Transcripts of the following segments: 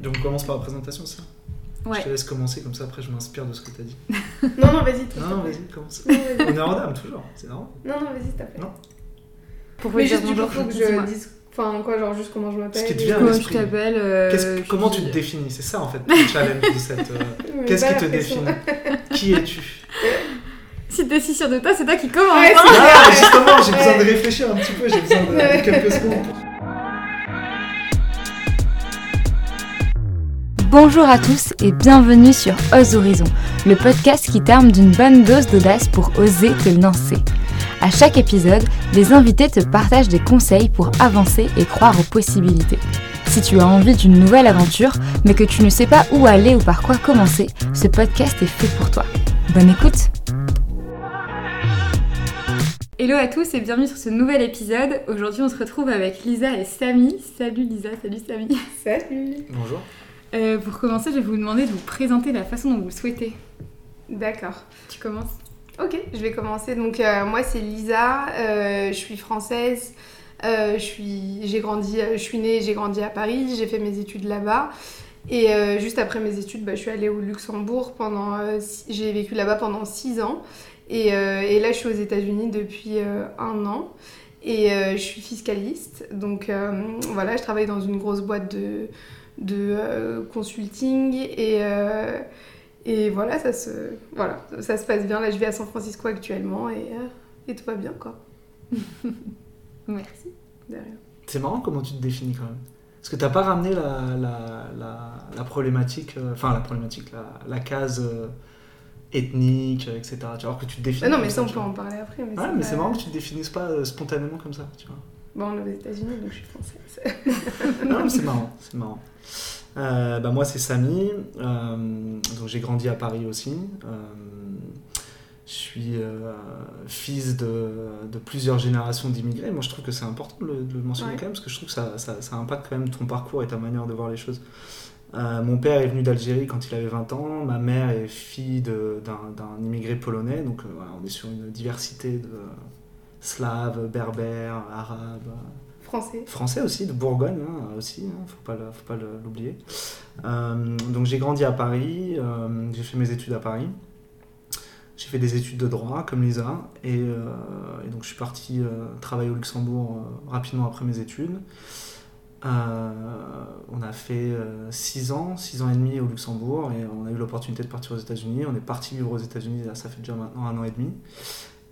Donc on commence par la présentation, ça Ouais. Je te laisse commencer, comme ça après je m'inspire de ce que t'as dit. Non, non, vas-y. Non, non, vas-y, commence. Non, vas-y. Honneur aux dames, toujours, c'est normal. Non, non, vas-y, t'as fait. Non. Pour Mais juste, du coup, faut que je dise. Enfin, quoi, genre, juste comment je m'appelle. Ce qui te vient Comment tu t'appelles euh, comment tu te définis C'est ça en fait le challenge de cette. euh, Qu'est-ce qui te définit Qui es-tu Si t'es si sûr de toi, c'est toi qui commence. Ouais, hein. Ah, justement, j'ai besoin de réfléchir un petit peu, j'ai besoin de, de Ouais. quelques secondes. Bonjour à tous et bienvenue sur Ose Horizon, le podcast qui t'arme d'une bonne dose d'audace pour oser te lancer. À chaque épisode, les invités te partagent des conseils pour avancer et croire aux possibilités. Si tu as envie d'une nouvelle aventure, mais que tu ne sais pas où aller ou par quoi commencer, ce podcast est fait pour toi. Bonne écoute Hello à tous et bienvenue sur ce nouvel épisode. Aujourd'hui on se retrouve avec Lisa et Samy. Salut Lisa, salut Samy. Salut. Bonjour. Euh, pour commencer, je vais vous demander de vous présenter de la façon dont vous le souhaitez. D'accord. Tu commences Ok, je vais commencer. Donc, euh, moi, c'est Lisa. euh, je suis française. je suis, j'ai grandi, je suis née, j'ai grandi à Paris. J'ai fait mes études là-bas. Et juste après mes études, bah, je suis allée au Luxembourg pendant. six- j'ai vécu là-bas pendant 6 ans. Et, et là, je suis aux États-Unis depuis un an. Et je suis fiscaliste. Donc voilà, je travaille dans une grosse boîte de, de euh, consulting. Et, euh, et voilà, ça se, voilà, ça se passe bien. Là, je vis à San Francisco actuellement et, euh, et tout va bien, quoi. Merci. C'est marrant comment tu te définis quand même. Parce que t'as pas ramené la, la, la, la problématique, euh, enfin la problématique, la, la case euh, ethnique, etc. Tu vois, alors que tu te définis. Ah non, mais ça, on peut en parler après. Mais Ouais, c'est mais pas- c'est marrant que tu te définisses pas euh, spontanément comme ça, tu vois. Bon, on est aux États-Unis, donc je suis française. Non, mais c'est marrant, c'est marrant. Euh, bah, moi, c'est Samy. euh, donc, j'ai grandi à Paris aussi. Euh, je suis euh, fils de, de plusieurs générations d'immigrés. Moi, je trouve que c'est important de le, de le mentionner Ouais. quand même, parce que je trouve que ça, ça, ça impacte quand même ton parcours et ta manière de voir les choses. Mon père est venu d'Algérie quand il avait 20 ans. Ma mère est fille d'un immigré polonais. Donc, voilà, on est sur une diversité de slaves, berbères, arabes. Français. Aussi, de Bourgogne hein, aussi, hein, faut pas l'oublier. Euh, donc j'ai grandi à Paris, euh, j'ai fait mes études à Paris. J'ai fait des études de droit comme Lisa et, euh, donc je suis parti travailler au Luxembourg rapidement après mes études. On a fait 6 ans, 6 ans et demi au Luxembourg et on a eu l'opportunité de partir aux États-Unis. On est parti vivre aux États-Unis, ça fait déjà maintenant un an et demi.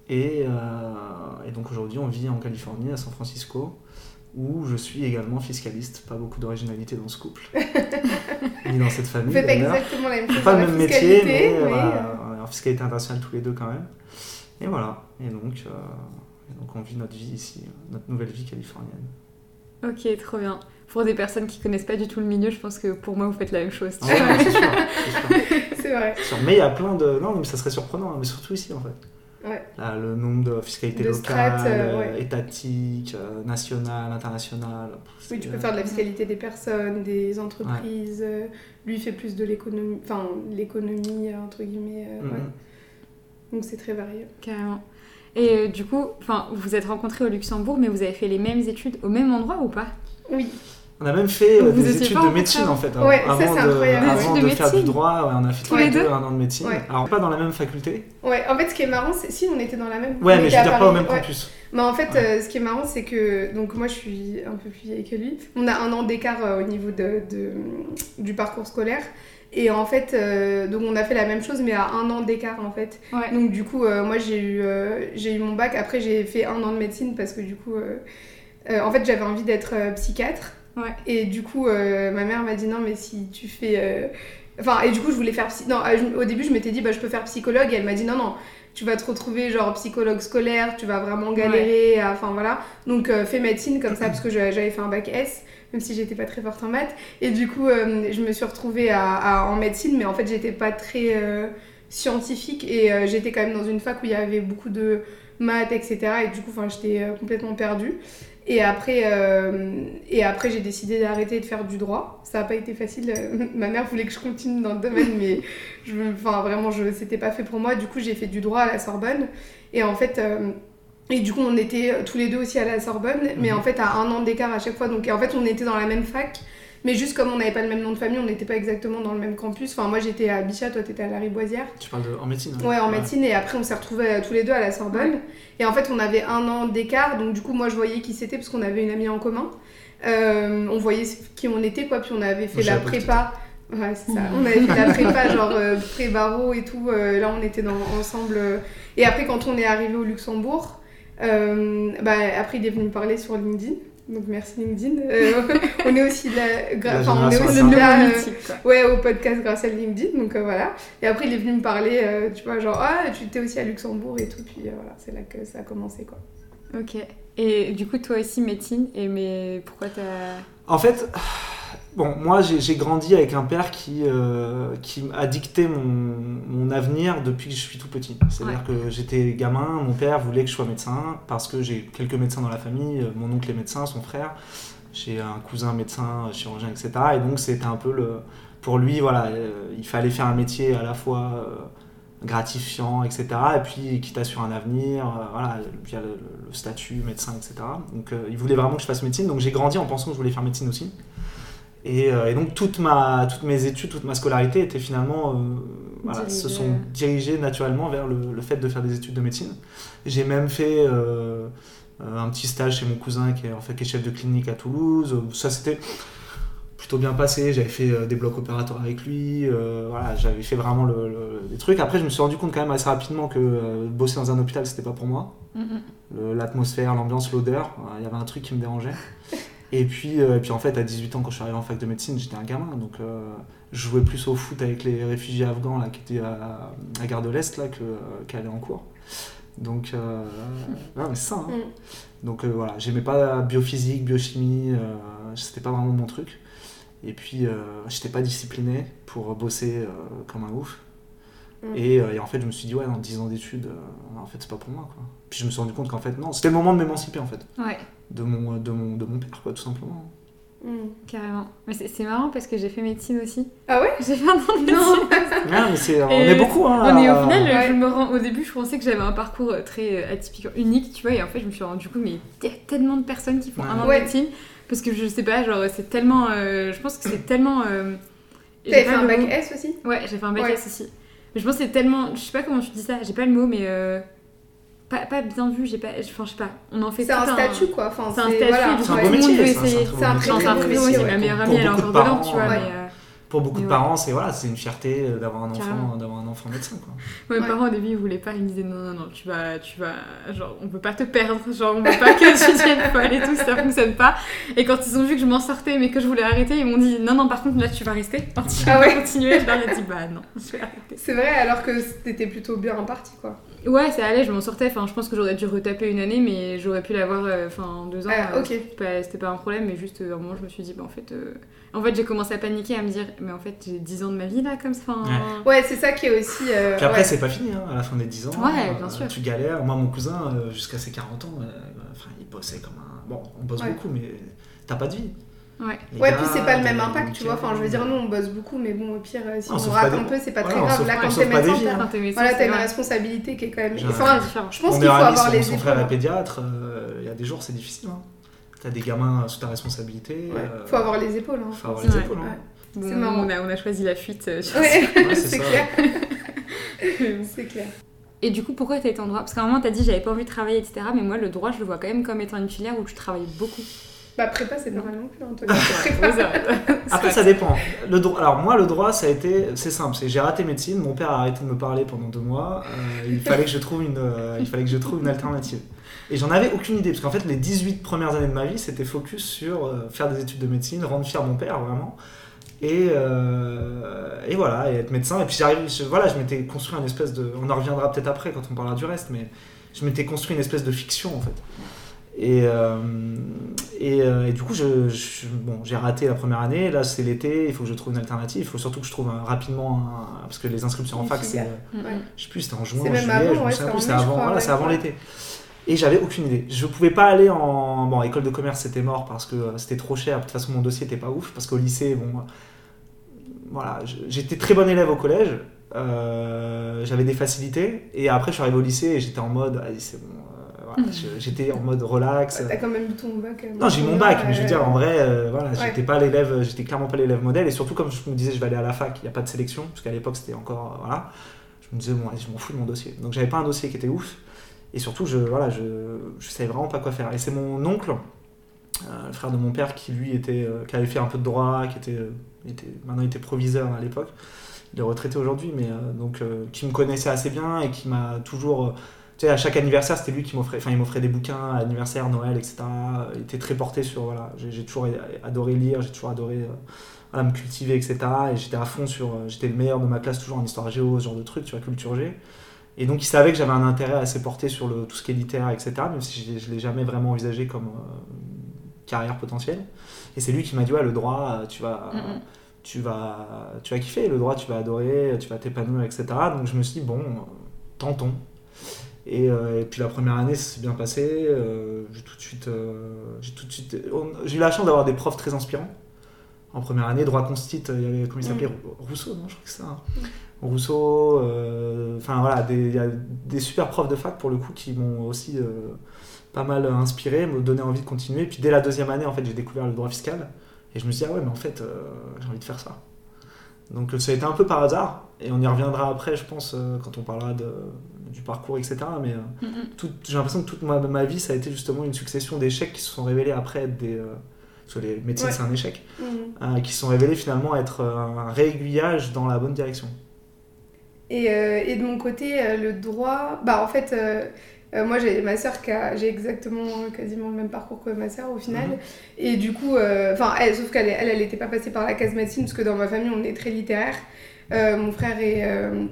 Et donc aujourd'hui, on vit en Californie, à San Francisco, où je suis également fiscaliste. Pas beaucoup d'originalité dans ce couple, ni dans cette Vous famille. faites d'ailleurs. exactement la même chose. Pas le la même métier, mais, mais, voilà, euh, on est en fiscalité internationale tous les deux quand même. Et voilà. Et donc, euh, et donc on vit notre vie ici, notre nouvelle vie californienne. Ok, trop bien. Pour des personnes qui connaissent pas du tout le milieu, je pense que pour moi, vous faites la même chose. Ouais, c'est sûr, vrai. Sûr. Mais il y a plein de. Non, mais ça serait surprenant, hein, mais surtout ici en fait. Ouais. Là, le nombre de fiscalité De locale, strates, euh, ouais. étatique, euh, nationale, internationale. Oui, tu peux faire de la fiscalité des personnes, des entreprises. euh, Lui, il fait plus de l'économie, enfin, l'économie, euh, entre guillemets. euh, Mhm. ouais. Donc, c'est très varié. Carrément. Et euh, du coup, enfin, vous vous êtes rencontrés au Luxembourg, mais vous avez fait les mêmes études au même endroit ou pas? Oui. On a même fait euh, des études de médecine en fait. Ouais, ça, avant c'est de, avant de de faire du droit, ouais, on a fait tous Ouais. les deux un an de médecine. Ouais. Alors, pas dans la même faculté. Ouais, en fait, ce qui est marrant, c'est si on était dans la même. Ouais, mais je veux dire pas au même ouais. campus. Mais en fait, Ouais. euh, ce qui est marrant, c'est que donc moi, je suis un peu plus vieille que lui. On a un an d'écart euh, au niveau de, de- du parcours scolaire. Et en fait, euh, donc on a fait la même chose, mais à un an d'écart en fait. Ouais. Donc du coup, euh, moi j'ai eu, euh, j'ai eu mon bac. Après, j'ai fait un an de médecine parce que du coup, euh, euh, en fait, j'avais envie d'être euh, psychiatre. Ouais. Et du coup, euh, ma mère m'a dit non, mais si tu fais. euh, Enfin, et du coup, je voulais faire. psy- Non, euh, au début, je m'étais dit, bah, je peux faire psychologue. Et elle m'a dit non, non, tu vas te retrouver genre psychologue scolaire, tu vas vraiment galérer. Enfin, voilà. Donc, fais médecine comme ça, parce que j'avais fait un bac S, même si j'étais pas très forte en maths. Et du coup, euh, je me suis retrouvée à- à- en médecine, mais en fait, j'étais pas très euh, scientifique. Et euh, j'étais quand même dans une fac où il y avait beaucoup de maths, etc. Et du coup, j'étais complètement perdue. Et après, euh, et après j'ai décidé d'arrêter de faire du droit. Ça n'a pas été facile. Ma mère voulait que je continue dans le domaine, mais je, enfin, vraiment, je, c'était pas fait pour moi. Du coup, j'ai fait du droit à la Sorbonne. Et en fait, euh, et du coup, on était tous les deux aussi à la Sorbonne, mais Mhm. en fait, à un an d'écart à chaque fois. Donc, en fait, on était dans la même fac, Mais juste comme on n'avait pas le même nom de famille, on n'était pas exactement dans le même campus. Enfin, moi j'étais à Bichat, toi t'étais à la Riboisière. Tu parles de, en médecine hein Ouais, en médecine, et après on s'est retrouvés euh, tous les deux à la Sorbonne. Et en fait, on avait un an d'écart, donc du coup, moi je voyais qui c'était parce qu'on avait une amie en commun. Euh, on voyait qui on était, quoi, puis on avait fait je la prépa. Ouais, c'est ça. On avait fait la prépa, genre euh, pré-barreau et tout. euh, là, on était dans, ensemble. Et après, quand on est arrivé au Luxembourg, bah, après, il est venu me parler sur LinkedIn. Donc, merci LinkedIn. Euh, on est aussi là, gra- La enfin, on est aussi là, euh. Ouais, au podcast grâce à LinkedIn, donc euh, voilà. Et après, il est venu me parler, euh, tu vois, genre, ah, tu étais aussi à Luxembourg et tout, puis euh, voilà, c'est là que ça a commencé, quoi. Ok. Et du coup, toi aussi, médecine, et mais pourquoi t'as. En fait, bon, moi j'ai grandi avec un père qui, euh, qui a dicté mon, mon avenir depuis que je suis tout petit. C'est-à-dire que j'étais gamin, mon père voulait que je sois médecin parce que j'ai quelques médecins dans la famille, euh, mon oncle est médecin, son frère, j'ai un cousin médecin, chirurgien, etc. Et donc c'était un peu le. Pour lui, voilà, euh, il fallait faire un métier à la fois. euh, gratifiant, etc. Et puis qui t'assure un avenir, euh, voilà, via le, le statut médecin, etc. Donc euh, il voulait vraiment que je fasse médecine, donc j'ai grandi en pensant que je voulais faire médecine aussi. Et, euh, et donc toute ma, toutes mes études, toute ma scolarité était finalement, euh, voilà, se sont dirigées naturellement vers le, le fait de faire des études de médecine. J'ai même fait euh, euh, un petit stage chez mon cousin qui est, en fait, qui est chef de clinique à Toulouse. Ça c'était plutôt bien passé. J'avais fait euh, des blocs opératoires avec lui. euh, voilà, j'avais fait vraiment le, le- des trucs. Après, je me suis rendu compte quand même assez rapidement que euh, bosser dans un hôpital, c'était pas pour moi. Mhm. Le- L'atmosphère, l'ambiance, l'odeur, euh, il y avait un truc qui me dérangeait. Et puis, euh, et puis en fait, à 18 ans, quand je suis arrivé en fac de médecine, j'étais un gamin. Donc, euh, je jouais plus au foot avec les réfugiés afghans là, qui étaient à, à Gare de l'Est là, que, euh, qu'à aller en cours. Donc, euh, c'est ça. hein. Mm. Donc voilà, j'aimais pas biophysique, biochimie, c'était pas vraiment mon truc. Et puis, j'étais pas discipliné pour bosser comme un ouf. Mm. Et, euh, et en fait, je me suis dit, ouais, dans 10 ans d'études, euh, en fait, c'est pas pour moi. Quoi. Puis je me suis rendu compte qu'en fait, non, c'était le moment de m'émanciper, en fait, Ouais, de mon, de mon, de mon père, quoi, tout simplement. Mm. carrément. Mais c'est c'est marrant parce que j'ai fait médecine aussi. Ah ouais? J'ai fait un an de médecine. Non mais c'est, on Et est beaucoup, hein. On est au final, Ouais. je me rends, au début, je pensais que j'avais un parcours euh, très euh, atypique, unique, tu vois, et en fait, je me suis rendu compte, mais il y a tellement de personnes qui font un an de Ouais. médecine, parce que je sais pas, genre, c'est tellement. euh, je pense que c'est tellement. euh, j'ai T'avais fait un bac. S aussi? Ouais, j'ai fait un bac Ouais. S aussi. Mais je pense que c'est tellement. Je sais pas comment tu dis ça, j'ai pas le mot, mais. euh, pas, pas bien vu, j'ai pas. Enfin, je sais pas. On en fait C'est un statut, quoi. Enfin, C'est un statut, voilà, du C'est un coup, tout le monde veut c'est un- essayer. c'est C'est un très métier, c'est ma meilleure amie, elle est encore dedans, tu vois, ouais. mais. Pour beaucoup de Ouais. parents, c'est voilà, c'est une fierté euh, d'avoir un enfant, Carrément. d'avoir un enfant médecin, quoi. Mes Ouais. parents au début ils voulaient pas, ils me disaient non non non tu vas tu vas genre on peut pas te perdre, genre on veut pas que tu deviennes folle et tout, ça fonctionne pas. Et quand ils ont vu que je m'en sortais mais que je voulais arrêter, ils m'ont dit non non par contre là tu vas rester, tu Ah vas ouais. continuer. Je leur ai dit bah non je vais arrêter. C'est vrai, alors que t'étais plutôt bien parti, quoi. Ouais ça allait, je m'en sortais. Enfin je pense que j'aurais dû retaper une année mais j'aurais pu l'avoir euh, enfin deux ans. Ah, euh, ok. c'était pas- un problème mais juste euh, à un moment je me suis dit bah en fait euh, en fait j'ai commencé à paniquer à me dire mais en fait j'ai 10 ans de ma vie là comme ça. enfin, Ouais, c'est ça qui est aussi. euh, Puis après, ouais. c'est pas fini, hein, à la fin des 10 ans. Ouais, euh, bien sûr. Tu galères. Moi, mon cousin, euh, jusqu'à ses 40 ans, euh, enfin, il bossait comme un. Bon, on bosse Ouais. beaucoup, mais t'as pas de vie. Ouais. Les Ouais, gars, puis c'est pas le même impact, tu vois. Enfin, je veux dire, nous, on bosse beaucoup, mais bon, au pire, euh, si On on, rate un peu, c'est pas Voilà, très grave. Là, quand t'es médecin, voilà, c'est t'as une vrai. responsabilité qui est quand même. Enfin, je pense qu'il faut avoir son, les son épaules. frère est pédiatre. euh, Il y a des jours, c'est difficile. Hein. T'as des gamins sous ta responsabilité. Ouais, euh, Faut avoir les épaules. Hein. faut avoir les épaules. hein. C'est marrant. On a, on a choisi la fuite. euh, sur Ouais, Ouais, c'est clair. c'est clair. Et du coup, pourquoi t'as été en droit? Parce qu'à un moment, t'as dit j'avais pas envie de travailler, etc. Mais moi, le droit, je le vois quand même comme étant une filière où tu travailles beaucoup. Bah, prépa, c'est normal non plus, Antoine. Après, ça dépend. Le droit, alors, moi, le droit, ça a été. C'est simple. c'est j'ai raté médecine. Mon père a arrêté de me parler pendant deux mois. euh, il, fallait que je trouve une, euh, il fallait que je trouve une alternative. Et j'en avais aucune idée. Parce qu'en fait, les 18 premières années de ma vie, c'était focus sur euh, faire des études de médecine, rendre fier mon père, vraiment. Et, euh, et voilà, et être médecin. Et puis, j'arrive, je, voilà, je m'étais construit une espèce de. On en reviendra peut-être après quand on parlera du reste, mais je m'étais construit une espèce de fiction, en fait. Et, euh, et, euh, et du coup, je, je- bon, j'ai raté la première année. Là, c'est l'été. Il faut que je trouve une alternative. Il faut surtout que je trouve un- rapidement. un- parce que les inscriptions en fac, c'est. Mm, Ouais. Je sais plus, c'était en juin, en juillet. avant, je me ouais, souviens c'est avant, voilà, avant l'été. Et j'avais aucune idée. Je pouvais pas aller en. Bon, école de commerce, c'était mort parce que euh, c'était trop cher. De toute façon, mon dossier était pas ouf. Parce qu'au lycée, bon. euh, Voilà, j'étais très bon élève au collège. euh, j'avais des facilités. Et après, je suis arrivé au lycée et j'étais en mode. Allez, c'est bon. Voilà, je- j'étais en mode relax. T'as quand même eu ton bac. euh, Non, j'ai eu mon bac, mais je veux dire, en vrai, euh, voilà, Ouais. j'étais pas l'élève, j'étais clairement pas l'élève modèle, et surtout comme je me disais, je vais aller à la fac, il n'y a pas de sélection, parce qu'à l'époque c'était encore, euh, voilà, je me disais, bon, je m'en fous de mon dossier. Donc j'avais pas un dossier qui était ouf, et surtout, je, voilà, je, je savais vraiment pas quoi faire. Et c'est mon oncle, euh, le frère de mon père, qui lui était, euh, qui avait fait un peu de droit, qui était, euh, était maintenant il était proviseur à l'époque, il est retraité aujourd'hui, mais euh, donc euh, qui me connaissait assez bien et qui m'a toujours euh, tu sais, à chaque anniversaire, c'était lui qui m'offrait, enfin, il m'offrait des bouquins, anniversaire, Noël, etc. Il était très porté sur, voilà, j'ai toujours adoré lire, j'ai toujours adoré euh, voilà, me cultiver, etc. Et j'étais à fond sur, euh, j'étais le meilleur de ma classe toujours en histoire géo, ce genre de trucs, tu vois, culture G. Et donc il savait que j'avais un intérêt assez porté sur le, tout ce qui est littéraire, etc. Même si je, je l'ai jamais vraiment envisagé comme euh, carrière potentielle. Et c'est lui qui m'a dit, ouais, le droit, tu vas, tu vas, tu vas kiffer, le droit, tu vas adorer, tu vas t'épanouir, etc. Donc je me suis dit, bon, tentons. Et, euh, et puis la première année, ça s'est bien passé. euh, j'ai tout de suite, euh, j'ai tout de suite, j'ai eu la chance d'avoir des profs très inspirants. En première année, droit constit, il y avait comment il s'appelait? Rou- Rousseau, non Je crois que c'est ça. hein. Rousseau, enfin voilà, des- il y a des super profs de fac pour le coup qui m'ont aussi pas mal inspiré, me donné envie de continuer. Puis dès la deuxième année, en fait, j'ai découvert le droit fiscal et je me suis dit ah ouais, mais en fait, j'ai envie de faire ça. Donc ça a été un peu par hasard et on y reviendra après, je pense, euh, quand on parlera de, du parcours, etc. Mais euh, Mhm. tout- j'ai l'impression que toute ma, ma vie, ça a été justement une succession d'échecs qui se sont révélés après être des. euh, parce que les médecines, Ouais. c'est un échec, euh, qui se sont révélés finalement être un réaiguillage dans la bonne direction. Et, euh, et de mon côté, euh, le droit, bah en fait, euh, euh, moi j'ai ma soeur qui a, j'ai exactement euh, quasiment le même parcours que ma soeur au final. Mhm. Et du coup, euh, enfin, elle, sauf qu'elle, elle, elle était pas passée par la case médecine parce que dans ma famille on est très littéraire. Euh, mon frère euh, est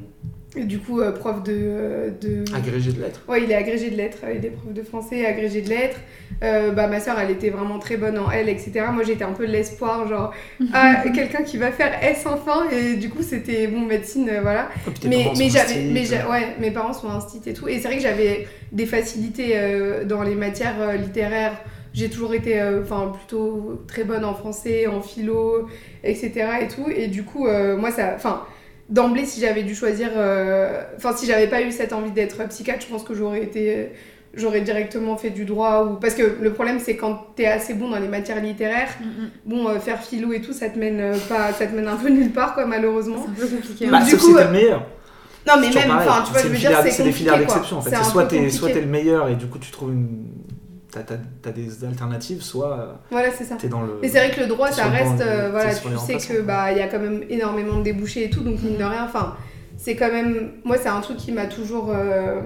du coup euh, prof de, de, Agrégé de lettres. Ouais, il est agrégé de lettres, il est prof de français, agrégé de lettres. Euh, bah, ma soeur, elle était vraiment très bonne en L, etc. Moi, j'étais un peu de l'espoir, genre, ah, quelqu'un qui va faire S enfin, et du coup, c'était bon, médecine, euh, voilà. Oh, Mais, parents mais j'avais, instits, mais j'a- ouais, mes parents sont instits et tout. Et c'est vrai que j'avais des facilités euh, dans les matières euh, littéraires. J'ai toujours été, euh, enfin, plutôt très bonne en français, en philo, etc. et tout. Et du coup, euh, moi, ça, enfin, d'emblée, si j'avais dû choisir, euh, enfin, si j'avais pas eu cette envie d'être psychiatre, je pense que j'aurais été, j'aurais directement fait du droit ou parce que le problème, c'est quand t'es assez bon dans les matières littéraires, Mhm. bon, euh, faire philo et tout, ça te mène euh, pas, ça te mène un peu nulle part, quoi, malheureusement. C'est un peu compliqué. Bah, Du sauf coup, si t'es le meilleur. Non, mais même, enfin, tu vois, C'est je veux dire, c'est c'est des filières d'exception en fait. C'est C'est un soit t'es le meilleur et du coup tu trouves une. T'as, t'as- t'as des alternatives, soit euh, Voilà, c'est ça. t'es dans le. Mais c'est vrai que le droit, ça le reste, euh, voilà, tu sais que bah il y a quand même énormément de débouchés et tout, donc mine de rien, enfin, c'est quand même, moi c'est un truc qui m'a toujours, euh,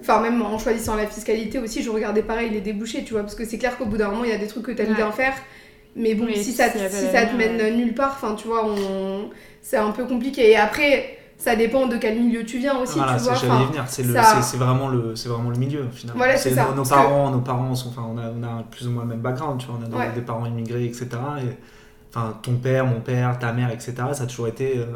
enfin même en choisissant la fiscalité aussi, je regardais pareil les débouchés, tu vois, parce que c'est clair qu'au bout d'un moment il y a des trucs que t'aimes Ouais. bien faire, mais bon Oui, si ça, si ça te mène nulle part, enfin tu vois, on, c'est un peu compliqué. Et après, ça dépend de quel milieu tu viens aussi, Voilà, tu c'est- vois. j'allais venir. C'est, le, ça- vraiment le, c'est vraiment le milieu finalement. Voilà, c'est ça. Nos, nos Parce que- parents, nos parents sont, enfin, on a, on a plus ou moins le même background, tu vois. On a des- Ouais. des parents immigrés, etc. Et, enfin, ton père, mon père, ta mère, etc. Ça a toujours été euh,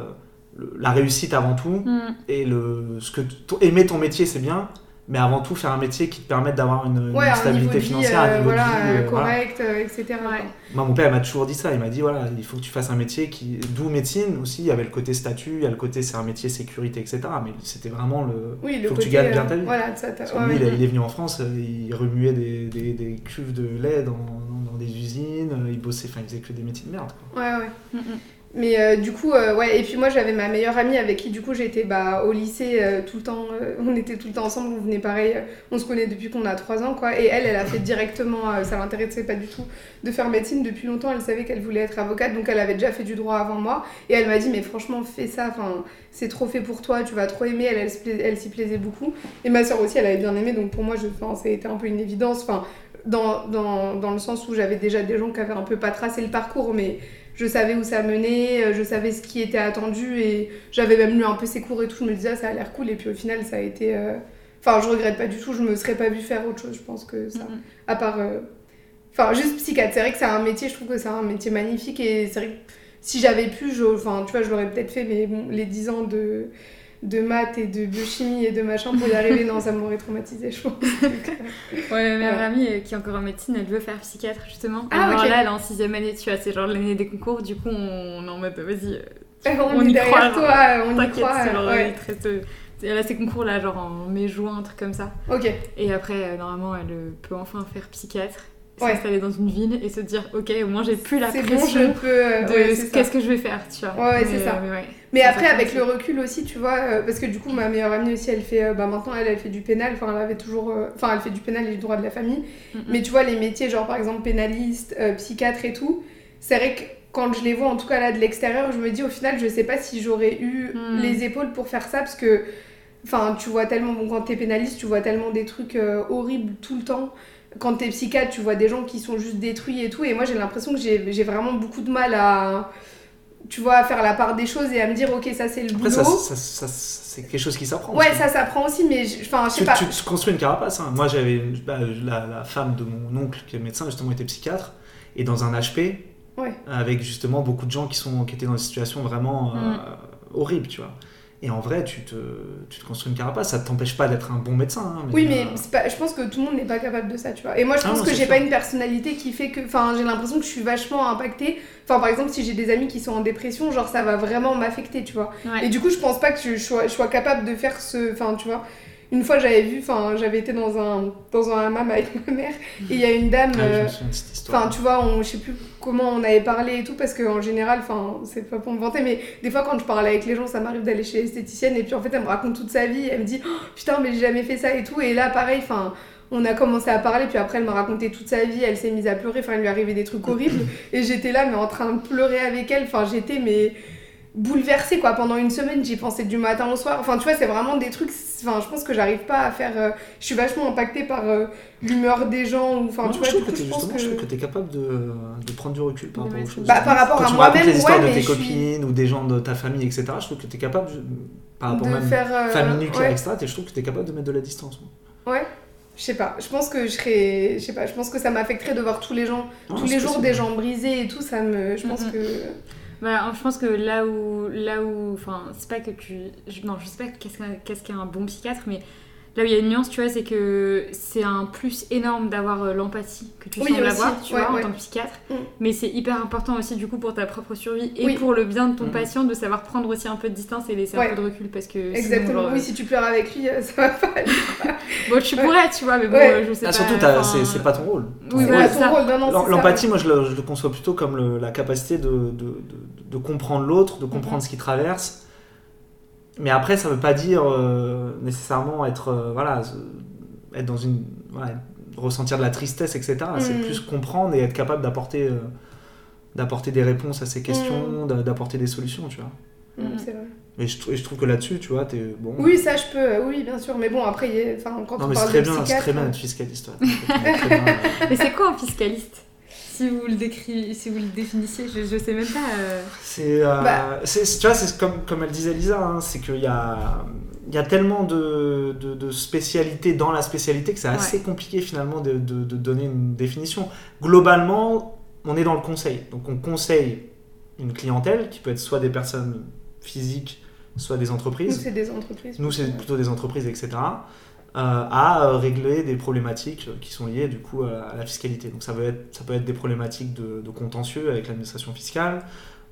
le- la réussite avant tout. Mhm. Et le, ce que aimer ton métier, c'est bien. Mais avant tout, faire un métier qui te permette d'avoir une, Ouais, stabilité vie, financière, euh, un niveau voilà, de vie, euh, voilà. correct, euh, etc. quoi. Ouais. Moi, mon père m'a toujours dit ça. Il m'a dit voilà, il faut que tu fasses un métier qui. D'où médecine aussi. Il y avait le côté statut, il y a le côté c'est un métier sécurité, etc. Mais c'était vraiment le. Oui, le faut côté, que tu gagnes bien euh, ta vie. Voilà, ça, t'as- Parce que ouais, lui, ouais. il, est- il est venu en France, euh, il remuait des, des, des cuves de lait dans, dans, dans des usines, il bossait, enfin, il faisait que des métiers de merde. Quoi. Ouais, ouais. Mhm. Mais euh, du coup, euh, ouais, et puis moi j'avais ma meilleure amie avec qui du coup j'étais bah, au lycée euh, tout le temps, on était tout le temps ensemble, on venait pareil, on se connaît depuis qu'on a 3 ans quoi, et elle, elle a fait directement, ça l'intéressait pas du tout de faire médecine depuis longtemps, elle savait qu'elle voulait être avocate, donc elle avait déjà fait du droit avant moi, et elle m'a dit mais franchement fais ça, enfin c'est trop fait pour toi, tu vas trop aimer, elle, elle, s'y plaisait beaucoup, et ma soeur aussi elle avait bien aimé, donc pour moi je, ça un peu une évidence, enfin dans, dans, dans le sens où j'avais déjà des gens qui avaient un peu pas tracé le parcours, mais je savais où ça menait, euh, je savais ce qui était attendu et j'avais même lu un peu ses cours et tout. Je me disais, ah, ça a l'air cool. Et puis au final, ça a été. euh, Enfin, je regrette pas du tout, je me serais pas vue faire autre chose, je pense que ça. À part. euh, Enfin, juste psychiatre. C'est vrai que c'est un métier, je trouve que c'est un métier magnifique et c'est vrai que si j'avais pu, je... enfin, tu vois, je l'aurais peut-être fait, mais bon, les 10 ans de de maths et de biochimie et de machin pour y arriver, non, ça m'aurait traumatisé, je pense. Euh, Ouais, ma meilleure Ouais. amie euh, qui est encore en médecine, elle veut faire psychiatre justement. Ah, Alors ok. là, elle est en sixième année, tu vois, c'est genre l'année des concours, du coup on est en mode vas-y, euh, on, On est y derrière croit, toi, on y croit. genre ouais. il te reste Elle a ses concours là, genre en mai-juin, un truc comme ça. Ok. Et après, euh, normalement, elle euh, peut enfin faire psychiatre, Ouais. s'installer dans une ville et se dire, ok, au moins j'ai plus la bon, pression je peux. euh, de ouais, qu'est-ce que je vais faire, tu vois. Ouais, ouais, c'est ça. euh, mais ouais. Mais après, avec le recul aussi, tu vois, euh, parce que du coup, ma meilleure amie aussi, elle fait, euh, bah maintenant, elle, elle fait du pénal, enfin, elle avait toujours, euh, enfin, elle fait du pénal et du droit de la famille. Mais tu vois, les métiers, genre par exemple pénaliste, psychiatre et tout, c'est vrai que quand je les vois, en tout cas là de l'extérieur, je me dis au final, je sais pas si j'aurais eu Mhm. les épaules pour faire ça, parce que, enfin, tu vois tellement, bon, quand t'es pénaliste, tu vois tellement des trucs horribles tout le temps. Quand t'es psychiatre, tu vois des gens qui sont juste détruits et tout. Et moi, j'ai l'impression que j'ai vraiment beaucoup de mal à, tu vois, à faire la part des choses et à me dire, ok, ça c'est le Après, boulot. ça, ça- ça- c'est quelque chose qui s'apprend. Ouais, aussi. ça s'apprend aussi, mais je- enfin, je sais tu, pas. tu te construis une carapace. hein. Moi, j'avais bah, la, la femme de mon oncle qui est médecin, justement, était psychiatre, et dans un HP, Ouais. avec justement beaucoup de gens qui, sont, qui étaient dans des situations vraiment euh, Mm. horribles, tu vois. Et en vrai, tu te, tu te construis une carapace, ça ne t'empêche pas d'être un bon médecin. hein, Oui, mais euh, pas, je pense que tout le monde n'est pas capable de ça, tu vois. Et moi, je Ah pense non, que j'ai pas une personnalité qui fait que. Enfin, j'ai l'impression que je suis vachement impactée. Enfin, par exemple, si j'ai des amis qui sont en dépression, genre, ça va vraiment m'affecter, tu vois. Ouais. Et du coup, je pense pas que je sois, je sois capable de faire ce. Enfin, tu vois. Une fois, j'avais vu, enfin, j'avais été dans un, dans un hammam avec ma mère, et il y a une dame. ah, je euh. Enfin, tu vois, on, je sais plus comment on avait parlé et tout, parce qu'en général, enfin, c'est pas pour me vanter, mais des fois, quand je parle avec les gens, ça m'arrive d'aller chez l'esthéticienne, et puis en fait, elle me raconte toute sa vie, elle me dit, Oh, putain, mais j'ai jamais fait ça et tout, et là, pareil, enfin. On a commencé à parler, puis après elle m'a raconté toute sa vie, elle s'est mise à pleurer, enfin il lui arrivait des trucs horribles, et j'étais là, mais en train de pleurer avec elle, enfin j'étais, mais bouleversée quoi. Pendant une semaine, j'y pensais du matin au soir. Enfin, tu vois, c'est vraiment des trucs. Enfin, je pense que j'arrive pas à faire. euh, Je suis vachement impactée par euh, l'humeur des gens. Ou enfin, tu je vois, trouve du que t'es je pense je trouve que. que t'es capable de, de prendre du recul par rapport aux choses. Bah, par rapport Quand à moi-même, les histoires ouais, de mais tes je suis- copines ou des gens de ta famille, etc., je trouve que t'es capable, je- par rapport de même faire. euh, famille nucléaire, ouais. etc., et je trouve que t'es capable de mettre de la distance. moi. Ouais. Je sais pas, je pense que je serais. Je sais pas, je pense que ça m'affecterait de voir tous les gens, Non, tous les jours possible. des gens brisés et tout, ça me. Je pense Mhm. que. Bah, je pense que là où, là où, enfin, c'est pas que tu, je- non, je sais pas qu'est-ce qu'un qu'est-ce qu'un bon psychiatre, mais là où il y a une nuance, tu vois, c'est que c'est un plus énorme d'avoir euh, l'empathie que tu Oui, sembles aussi, avoir, tu ouais, vois, ouais. en tant que psychiatre. Mm. Mais c'est hyper important aussi du coup pour ta propre survie et Oui. pour le bien de ton Mm. patient de savoir prendre aussi un peu de distance et laisser Ouais. un peu de recul parce que sinon, Exactement. genre, Oui, si tu pleures avec lui, euh, ça va pas aller. bon, tu Ouais. pourrais, tu vois, mais bon, Ouais. euh, je sais Ah, pas. surtout, enfin, c'est pas ton rôle. Oui, voilà. L'empathie, moi, je le, je le conçois plutôt comme le- la capacité de, de, de- de comprendre l'autre, de comprendre Mhm. ce qu'il traverse. Mais après, ça veut pas dire euh, nécessairement être, euh, voilà, être dans une, voilà, ressentir de la tristesse, etc. C'est Mhm. plus comprendre et être capable d'apporter, euh, d'apporter des réponses à ces questions, d'a- d'apporter des solutions, tu vois. Mm, c'est vrai. Mais je, je trouve que là-dessus, tu vois, t'es bon. Oui, ça je peux, oui, bien sûr. Mais bon, après, il y a- enfin, quand non, on mais c'est parle très de bien, c'est psychiatre. très bien euh, d'être fiscaliste. ouais. Très bien, euh, Mais c'est quoi un fiscaliste? Si vous le décri... si vous le définissiez, je, je sais même pas. euh, C'est, euh, Bah. c'est- tu vois, c'est comme, comme elle disait Lisa, hein, c'est qu'il y a, il y a tellement de, de, de spécialités dans la spécialité que c'est assez compliqué finalement de, de, de donner une définition. Globalement, on est dans le conseil. Donc on conseille une clientèle qui peut être soit des personnes physiques, soit des Nous, entreprises. c'est des entreprises. Nous, c'est plutôt des entreprises, etc. euh, à euh, régler des problématiques qui sont liées du coup à la fiscalité. Donc ça, veut être, ça peut être des problématiques de, de contentieux avec l'administration fiscale,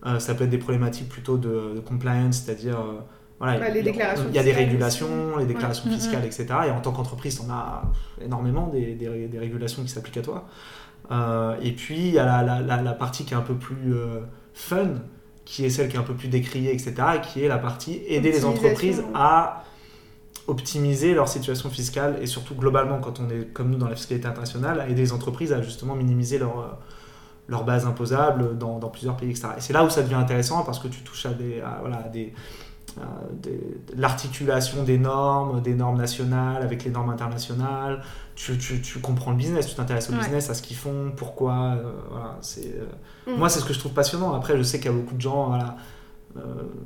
euh, ça peut être des problématiques plutôt de, de compliance, c'est-à-dire euh, voilà, Bah, les il y a- déclarations il y a des régulations, les déclarations Ouais. fiscales, etc. Et en tant qu'entreprise, on a énormément des, des- des régulations qui s'appliquent à toi. Euh, et puis il y a la, la- la- la partie qui est un peu plus euh, fun, qui est celle qui est un peu plus décriée, etc. Et qui est la partie aider les entreprises à optimiser leur situation fiscale et surtout globalement quand on est comme nous dans la fiscalité internationale aider les entreprises à justement minimiser leur, euh, leur base imposable dans, dans plusieurs pays etc. Et c'est là où ça devient intéressant parce que tu touches à des, à, voilà, à des, l'articulation des normes, des normes nationales avec les normes internationales. Tu, tu, tu comprends le business, tu t'intéresses au Ouais. business, à ce qu'ils font, pourquoi. euh, voilà, c'est, euh, Mm. Moi, c'est ce que je trouve passionnant. Après, je sais qu'il y a beaucoup de gens, voilà,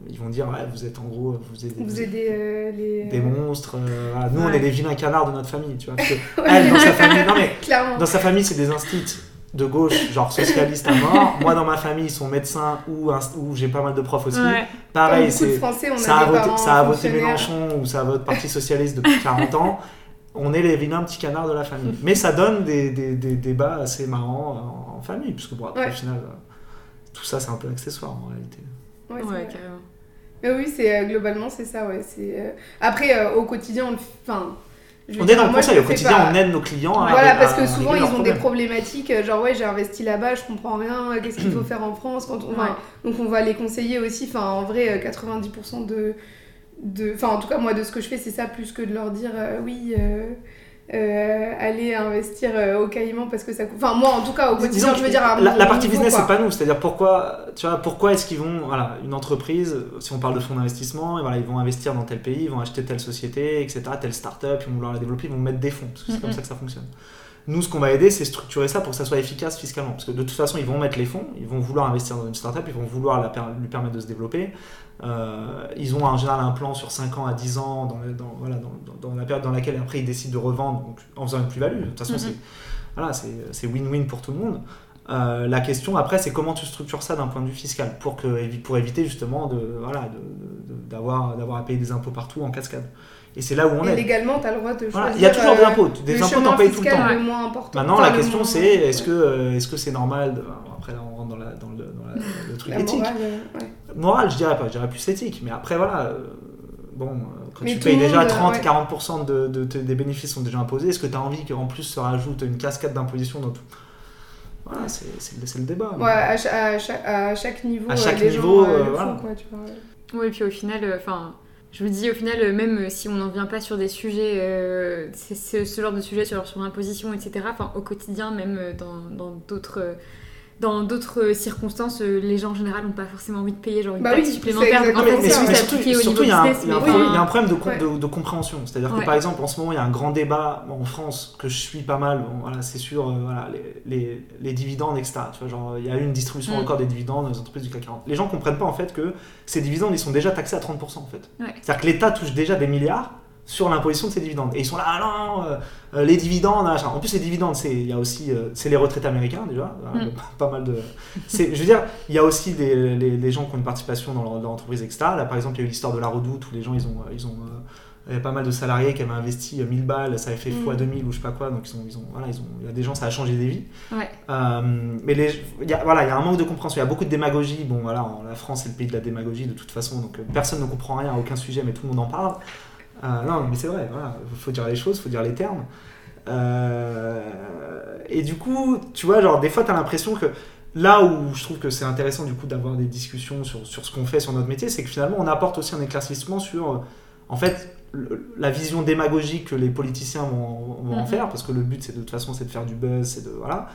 ils vont dire, ouais, vous êtes en gros, vous aidez euh, les. des monstres. euh, voilà. Nous, on est des vilains canards de notre famille, tu vois. Parce que elle, dans sa famille, non mais Clairement. dans sa famille, c'est des instits de gauche, genre socialistes à mort. Moi, dans ma famille, ils sont médecins ou, j'ai pas mal de profs aussi. Ouais. Pareil, c'est ça a voté, ça a voté. Mélenchon ou ça a voté Parti socialiste depuis 40 ans. On est les vilains petits canards de la famille. Mais ça donne des, des, des débats assez marrants en, en famille, puisque bon, après, Ouais. au final, euh, tout ça, c'est un peu accessoire en réalité. Ouais, carrément. Mais oui, c'est euh, globalement c'est ça, ouais. C'est euh, après euh, au quotidien, on enfin. On est dans le conseil, au quotidien, pas. on aide nos clients à Voilà, à- parce que à souvent ils ont des problématiques, genre ouais, j'ai investi là-bas, je comprends rien, qu'est-ce qu'il faut faire en France quand on... enfin, Donc on va les conseiller aussi, enfin en vrai, euh, 90% de. de- Enfin en tout cas, moi de ce que je fais, c'est ça plus que de leur dire euh, oui. euh, euh, aller investir euh, au Caïman parce que ça coûte. Enfin, moi en tout cas, au quotidien, je veux dire. à la, partie niveau, business, c'est pas nous. C'est-à-dire pourquoi, tu vois, pourquoi est-ce qu'ils vont, voilà, une entreprise, si on parle de fonds d'investissement, voilà, ils vont investir dans tel pays, ils vont acheter telle société, etc., telle start-up, ils vont vouloir la développer, ils vont mettre des fonds, parce que c'est comme Mhm. ça que ça fonctionne. Nous, ce qu'on va aider, c'est structurer ça pour que ça soit efficace fiscalement. Parce que de toute façon, ils vont mettre les fonds, ils vont vouloir investir dans une startup, ils vont vouloir la lui permettre de se développer. Euh, ils ont en général un plan sur 5 ans à 10 ans dans, le- dans- voilà, dans, dans- dans la période dans laquelle après ils décident de revendre donc, en faisant une plus-value. De toute façon, Mhm. c'est voilà, c'est c'est win-win pour tout le monde. Euh, la question après, c'est comment tu structures ça d'un point de vue fiscal pour, que, pour éviter justement de, voilà, de- de- d'avoir, d'avoir à payer des impôts partout en cascade. Et c'est là où on Et est. légalement, t'as le droit de choisir. Voilà, Il y a toujours des euh, impôts. Des impôts, t'en payes tout le temps. le moins important. Maintenant, Enfin, la question moins- c'est est-ce que euh, est-ce que c'est normal de- Après, là, on rentre dans, la, dans, le, dans la- le truc La éthique. morale, euh, ouais. Moral, je dirais pas, je dirais plus éthique. Mais après, voilà, euh, bon, quand Mais tu payes déjà monde, 30-40% de, des bénéfices sont déjà imposés, est-ce que tu as envie qu'en plus se rajoute une cascade d'imposition dans tout? Voilà, c'est c'est le, c'est le débat. Ouais, à, cha- à chaque, à chaque niveau, À chaque les niveau, gens euh, voilà. quoi, tu vois. Oui, et puis au final, euh, enfin, je vous dis, au final, euh, même si on n'en vient pas sur des sujets, euh, c'est ce, genre de sujet sur, sur l'imposition, etc., enfin, au quotidien, même euh, dans dans d'autres. Dans d'autres circonstances, euh, les gens en général n'ont pas forcément envie de payer genre une Bah taxe oui, supplémentaire. Donc en fait, Mais surtout, il y, a un- business. il y a un mais problème- enfin, il y a un problème de, com- Ouais. de- de compréhension. C'est-à-dire que par exemple, en ce moment, il y a un grand débat en France que je suis pas mal. Bon, voilà, c'est sûr, euh, voilà, les, les- les dividendes, etc. Tu vois, genre, il y a eu une distribution Mm. record des dividendes dans les entreprises du CAC 40. Les gens comprennent pas en fait que ces dividendes, ils sont déjà taxés à 30% en fait. Ouais. C'est-à-dire que l'État touche déjà des milliards sur l'imposition de ces dividendes. Et ils sont là, ah non, euh, euh, les dividendes, machin. En plus, les dividendes, c'est il y a aussi, euh, c'est les retraités américains déjà, Voilà, Mm. pas mal de. c'est- Je veux dire, il y a aussi des, les, les gens qui ont une participation dans l'entreprise, etc. Là, par exemple, il y a eu l'histoire de la Redoute où les gens, ils ont, ils ont, il y avait pas mal de salariés qui avaient investi euh, 1000 balles, ça avait fait Mm. x 2000 ou je sais pas quoi, donc ils ont, ils ont, voilà, ils ont, il y a des gens, ça a changé des vies. Ouais. Euh, mais les, il y a, voilà, il y a un manque de compréhension, il y a beaucoup de démagogie. Bon, voilà, en- la France c'est le pays de la démagogie de toute façon, donc personne ne comprend rien à aucun sujet, mais tout le monde en parle. Euh, non, mais c'est vrai, voilà, faut dire les choses, faut dire les termes. Euh, et du coup, tu vois, genre, des fois, tu as l'impression que là où je trouve que c'est intéressant du coup d'avoir des discussions sur, sur ce qu'on fait sur notre métier, c'est que finalement, on apporte aussi un éclaircissement sur, en fait, le- la vision démagogique que les politiciens vont, vont en Mhm. faire, parce que le but, c'est de toute façon, c'est de faire du buzz, c'est de voilà.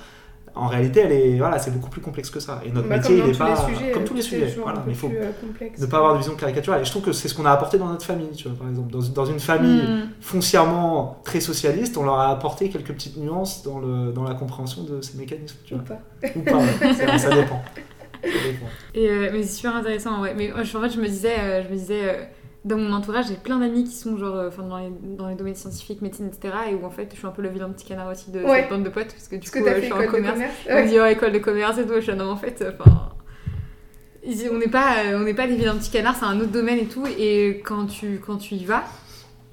En réalité, elle est, voilà, c'est beaucoup plus complexe que ça. Et notre Bah, métier, comme il dans est tous pas les sujets, comme euh, tous les sujets. Voilà, mais il faut plus, euh, ne pas avoir de vision caricaturale. Et je trouve que c'est ce qu'on a apporté dans notre famille, tu vois, par exemple. Dans, dans une famille Hmm. foncièrement très socialiste, on leur a apporté quelques petites nuances dans, le, dans la compréhension de ces mécanismes, tu Ou vois. pas. Ou pas, ouais. ça, dépend. Ça dépend. Et, euh, mais c'est super intéressant, ouais. Mais je- en fait, je me disais, euh, je me disais euh, dans mon entourage, j'ai plein d'amis qui sont genre, euh, dans, les, dans les domaines scientifiques, médecine, etc. Et où en fait, je suis un peu le vilain petit canard aussi de Ouais. cette bande de potes, parce que du Parce coup, que euh, je suis en commerce. On me dit, oh, école de commerce et tout. Je suis, non, en fait, euh, enfin. On n'est pas, euh, on n'est pas des vilains petits canards, c'est un autre domaine et tout. Et quand tu, quand tu y vas,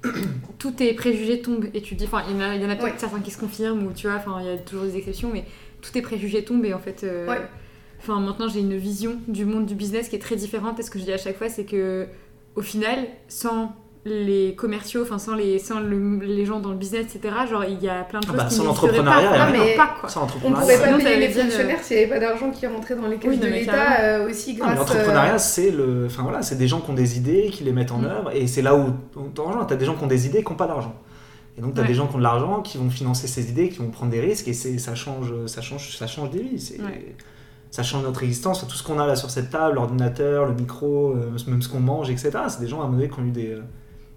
tous tes préjugés tombent. Et tu dis, enfin, il y en a, peut-être Ouais. certains qui se confirment, ou tu vois, enfin, il y a toujours des exceptions, mais tous tes préjugés tombent et en fait. euh. Enfin, maintenant, j'ai une vision du monde du business qui est très différente. Et ce que je dis à chaque fois, c'est que, au final, sans les commerciaux, enfin, sans, les, sans le- les gens dans le business, etc., genre, il y a plein de Ah choses bah, qui sans l'entrepreneuriat, pas. Non, mais pas, quoi. Ça, On pourrait pas payer les fonctionnaires s'il n'y avait pas d'argent qui rentrait dans les caisses Oui, de l'État euh, aussi mais grâce. L'entrepreneuriat, euh, c'est le, enfin voilà, c'est des gens qui ont des idées, qui les mettent en Mm. œuvre, et c'est là où on t'en Tu as des gens qui ont des idées, qui n'ont pas d'argent. Et donc, tu as Ouais. des gens qui ont de l'argent, qui vont financer ces idées, qui vont prendre des risques, et c'est, ça change, ça change, ça change des vies. C'est, Ouais. Ça change notre existence. Tout ce qu'on a là sur cette table, l'ordinateur, le micro, euh, même ce qu'on mange, etc. C'est des gens à un moment donné qui ont eu des, euh,